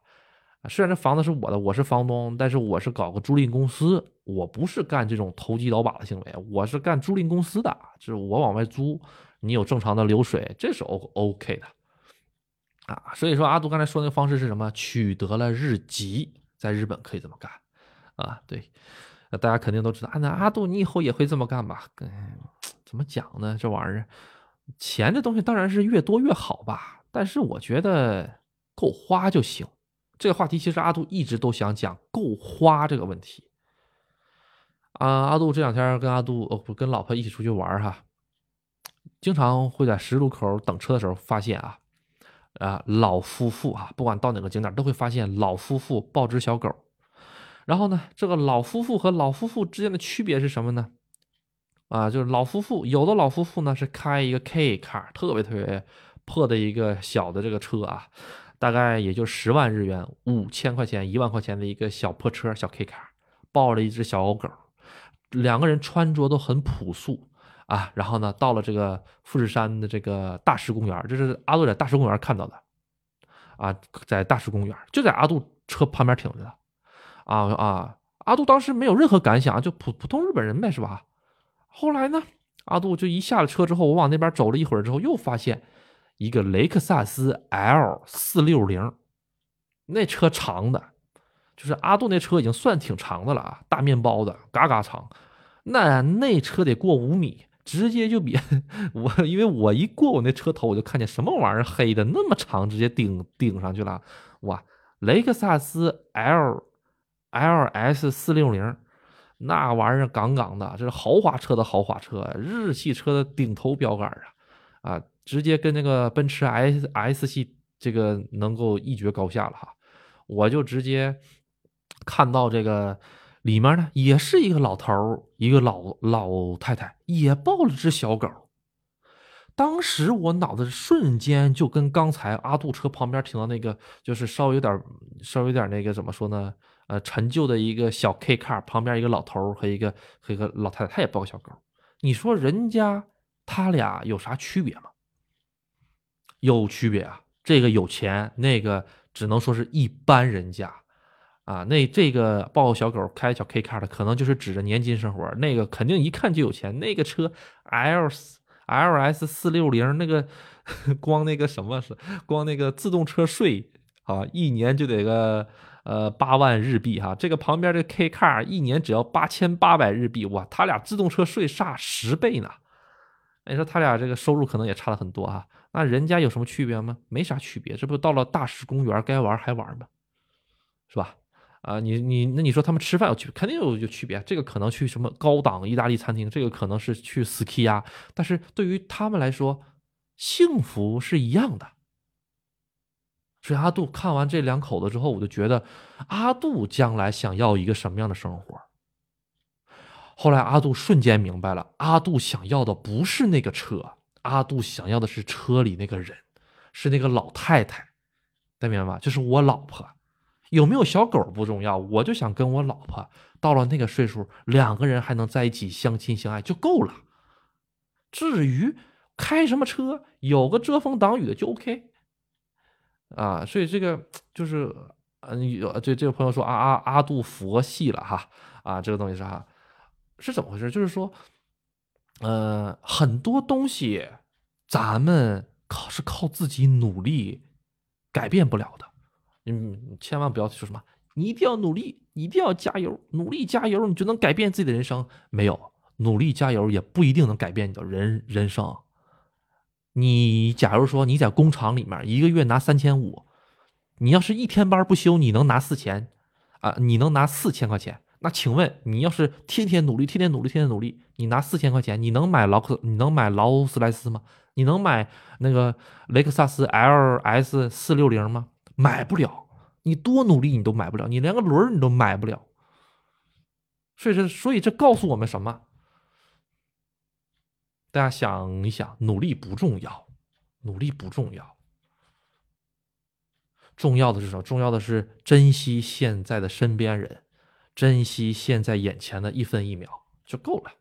虽然这房子是我的，我是房东，但是我是搞个租赁公司，我不是干这种投机倒把的行为，我是干租赁公司的，就是我往外租，你有正常的流水，这是 O O K 的啊。所以说，阿杜刚才说那个方式是什么？取得了日籍，在日本可以这么干啊？对。那大家肯定都知道啊，那阿杜，你以后也会这么干吧？怎么讲呢？这玩意儿，钱这东西当然是越多越好吧，但是我觉得够花就行。这个话题其实阿杜一直都想讲够花这个问题。啊，阿杜这两天跟阿杜哦不跟老婆一起出去玩哈，经常会在十字路口等车的时候发现啊，啊老夫妇啊，不管到哪个景点都会发现老夫妇抱只小狗。然后呢，这个老夫妇和老夫妇之间的区别是什么呢？啊，就是老夫妇有的老夫妇呢是开一个 K car，特别特别破的一个小的这个车啊，大概也就十万日元，五千块钱、一万块钱的一个小破车、小 K car，抱着一只小狗，两个人穿着都很朴素啊。然后呢，到了这个富士山的这个大石公园，这是阿杜在大石公园看到的啊，在大石公园就在阿杜车旁边停着的啊啊！阿杜当时没有任何感想，就普普通日本人呗，是吧？后来呢，阿杜就一下了车之后，我往那边走了一会儿之后，又发现一个雷克萨斯 L 四六零，那车长的，就是阿杜那车已经算挺长的了啊，大面包的，嘎嘎长。那那车得过五米，直接就比 我，因为我一过我那车头，我就看见什么玩意儿黑的那么长，直接顶顶上去了。哇，雷克萨斯 L L S 四六零。那玩意儿杠杠的，这是豪华车的豪华车，日系车的顶头标杆啊！啊，直接跟那个奔驰 S S 系这个能够一决高下了哈！我就直接看到这个里面呢，也是一个老头儿，一个老老太太，也抱了只小狗。当时我脑子瞬间就跟刚才阿杜车旁边停的那个，就是稍微有点稍微有点那个怎么说呢？呃，陈旧的一个小 K car 旁边一个老头和一个和一个老太太，他也抱个小狗。你说人家他俩有啥区别吗？有区别啊！这个有钱，那个只能说是一般人家啊。那这个抱小狗开小 K car 的，可能就是指着年金生活。那个肯定一看就有钱。那个车 L L S 四六零，那个 光那个什么是光那个自动车税啊，一年就得个。呃，八万日币哈，这个旁边这个 K car 一年只要八千八百日币，哇，他俩自动车税差十倍呢。你说他俩这个收入可能也差了很多啊，那人家有什么区别吗？没啥区别，这不到了大石公园该玩还玩吗？是吧？啊，你你那你说他们吃饭有区，肯定有有区别。这个可能去什么高档意大利餐厅，这个可能是去 ski 啊，但是对于他们来说，幸福是一样的。所以阿杜看完这两口子之后，我就觉得阿杜将来想要一个什么样的生活。后来阿杜瞬间明白了，阿杜想要的不是那个车，阿杜想要的是车里那个人，是那个老太太，大家明白吧？就是我老婆，有没有小狗不重要，我就想跟我老婆到了那个岁数，两个人还能在一起相亲相爱就够了。至于开什么车，有个遮风挡雨的就 OK。啊，所以这个就是，嗯，有这这个朋友说阿阿阿杜佛系了哈，啊，这个东西是哈，是怎么回事？就是说，呃，很多东西咱们靠是靠自己努力改变不了的，嗯，千万不要说什么，你一定要努力，你一定要加油，努力加油，你就能改变自己的人生。没有，努力加油也不一定能改变你的人人生。你假如说你在工厂里面一个月拿三千五，你要是一天班不休，你能拿四千，啊，你能拿四千块钱？那请问你要是天天努力，天天努力，天天努力，你拿四千块钱，你能买劳克，你能买劳斯莱斯吗？你能买那个雷克萨斯 L S 四六零吗？买不了，你多努力你都买不了，你连个轮你都买不了。所以这，所以这告诉我们什么？大家想一想，努力不重要，努力不重要，重要的是什么？重要的是珍惜现在的身边人，珍惜现在眼前的一分一秒就够了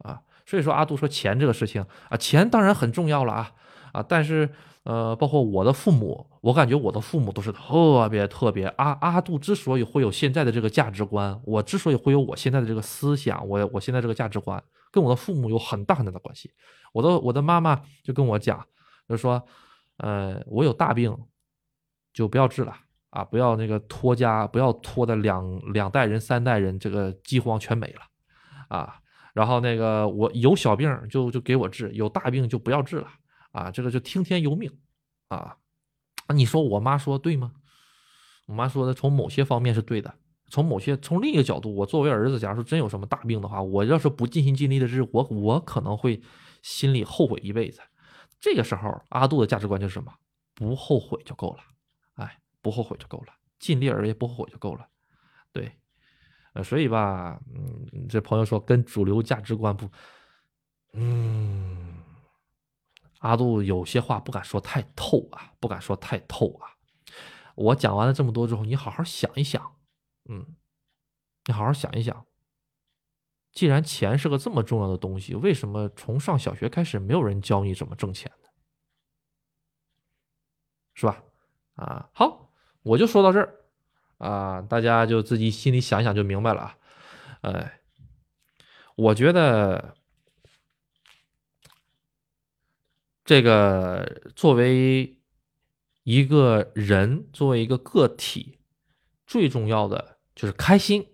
啊！所以说，阿杜说钱这个事情啊，钱当然很重要了啊啊！但是呃，包括我的父母，我感觉我的父母都是特别特别阿阿杜之所以会有现在的这个价值观，我之所以会有我现在的这个思想，我我现在这个价值观。跟我的父母有很大很大的关系。我的我的妈妈就跟我讲，就说，呃，我有大病，就不要治了啊，不要那个拖家，不要拖的两两代人、三代人这个饥荒全没了啊。然后那个我有小病就就给我治，有大病就不要治了啊。这个就听天由命啊。你说我妈说对吗？我妈说的从某些方面是对的。从某些从另一个角度，我作为儿子，假如说真有什么大病的话，我要是不尽心尽力的治，我我可能会心里后悔一辈子。这个时候，阿杜的价值观就是什么？不后悔就够了，哎，不后悔就够了，尽力而为，不后悔就够了。对，呃，所以吧，嗯，这朋友说跟主流价值观不，嗯，阿杜有些话不敢说太透啊，不敢说太透啊。我讲完了这么多之后，你好好想一想，嗯，你好好想一想。既然钱是个这么重要的东西，为什么从上小学开始没有人教你怎么挣钱呢？是吧？啊，好，我就说到这儿啊，大家就自己心里想一想就明白了啊。哎，我觉得这个作为一个人，作为一个个体，最重要的就是开心、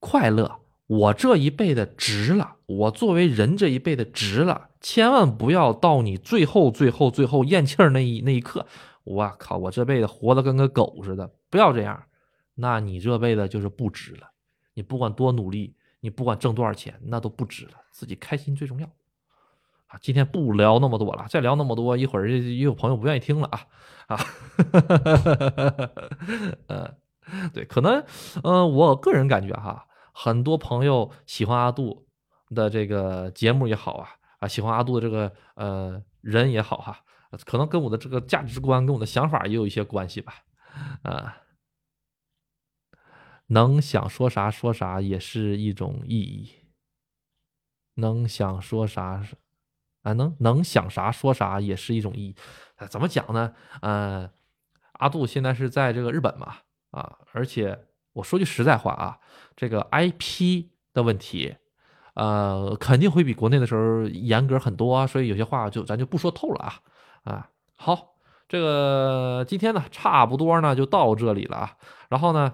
快乐。我这一辈子值了，我作为人这一辈子值了，千万不要到你最后、最后、最后咽气儿那一那一刻，我靠，我这辈子活得跟个狗似的，不要这样，那你这辈子就是不值了。你不管多努力，你不管挣多少钱，那都不值了。自己开心最重要今天不聊那么多了，再聊那么多，一会儿也有朋友不愿意听了啊啊！呃，对，可能，嗯，我个人感觉哈。很多朋友喜欢阿杜的这个节目也好啊啊，喜欢阿杜的这个呃人也好哈，可能跟我的这个价值观跟我的想法也有一些关系吧，啊，能想说啥说啥也是一种意义，能想说啥啊能能想啥说啥也是一种意义，怎么讲呢？呃，阿杜现在是在这个日本嘛啊，而且。我说句实在话啊，这个 IP 的问题，呃，肯定会比国内的时候严格很多，所以有些话就咱就不说透了啊啊。好，这个今天呢，差不多呢就到这里了啊。然后呢，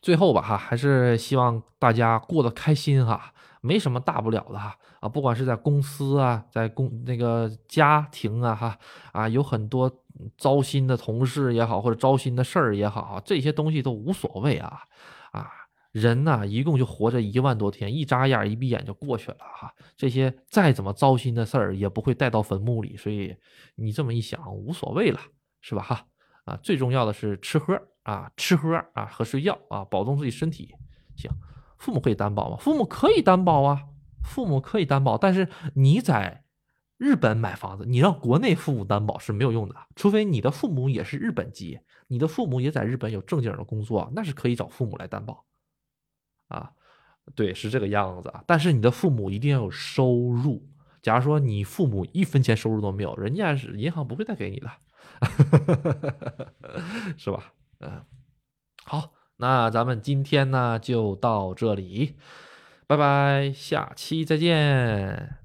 最后吧哈，还是希望大家过得开心哈，没什么大不了的哈啊，不管是在公司啊，在公那个家庭啊哈啊，有很多。糟心的同事也好，或者糟心的事儿也好，这些东西都无所谓啊啊！人呢，一共就活着一万多天，一眨眼、一闭眼就过去了哈。这些再怎么糟心的事儿，也不会带到坟墓里，所以你这么一想，无所谓了，是吧？哈啊！最重要的是吃喝啊，吃喝啊和睡觉啊，保重自己身体。行，父母可以担保吗？父母可以担保啊，父母可以担保，但是你在。日本买房子，你让国内父母担保是没有用的，除非你的父母也是日本籍，你的父母也在日本有正经的工作，那是可以找父母来担保。啊，对，是这个样子啊。但是你的父母一定要有收入，假如说你父母一分钱收入都没有，人家是银行不会再给你的，是吧？嗯，好，那咱们今天呢就到这里，拜拜，下期再见。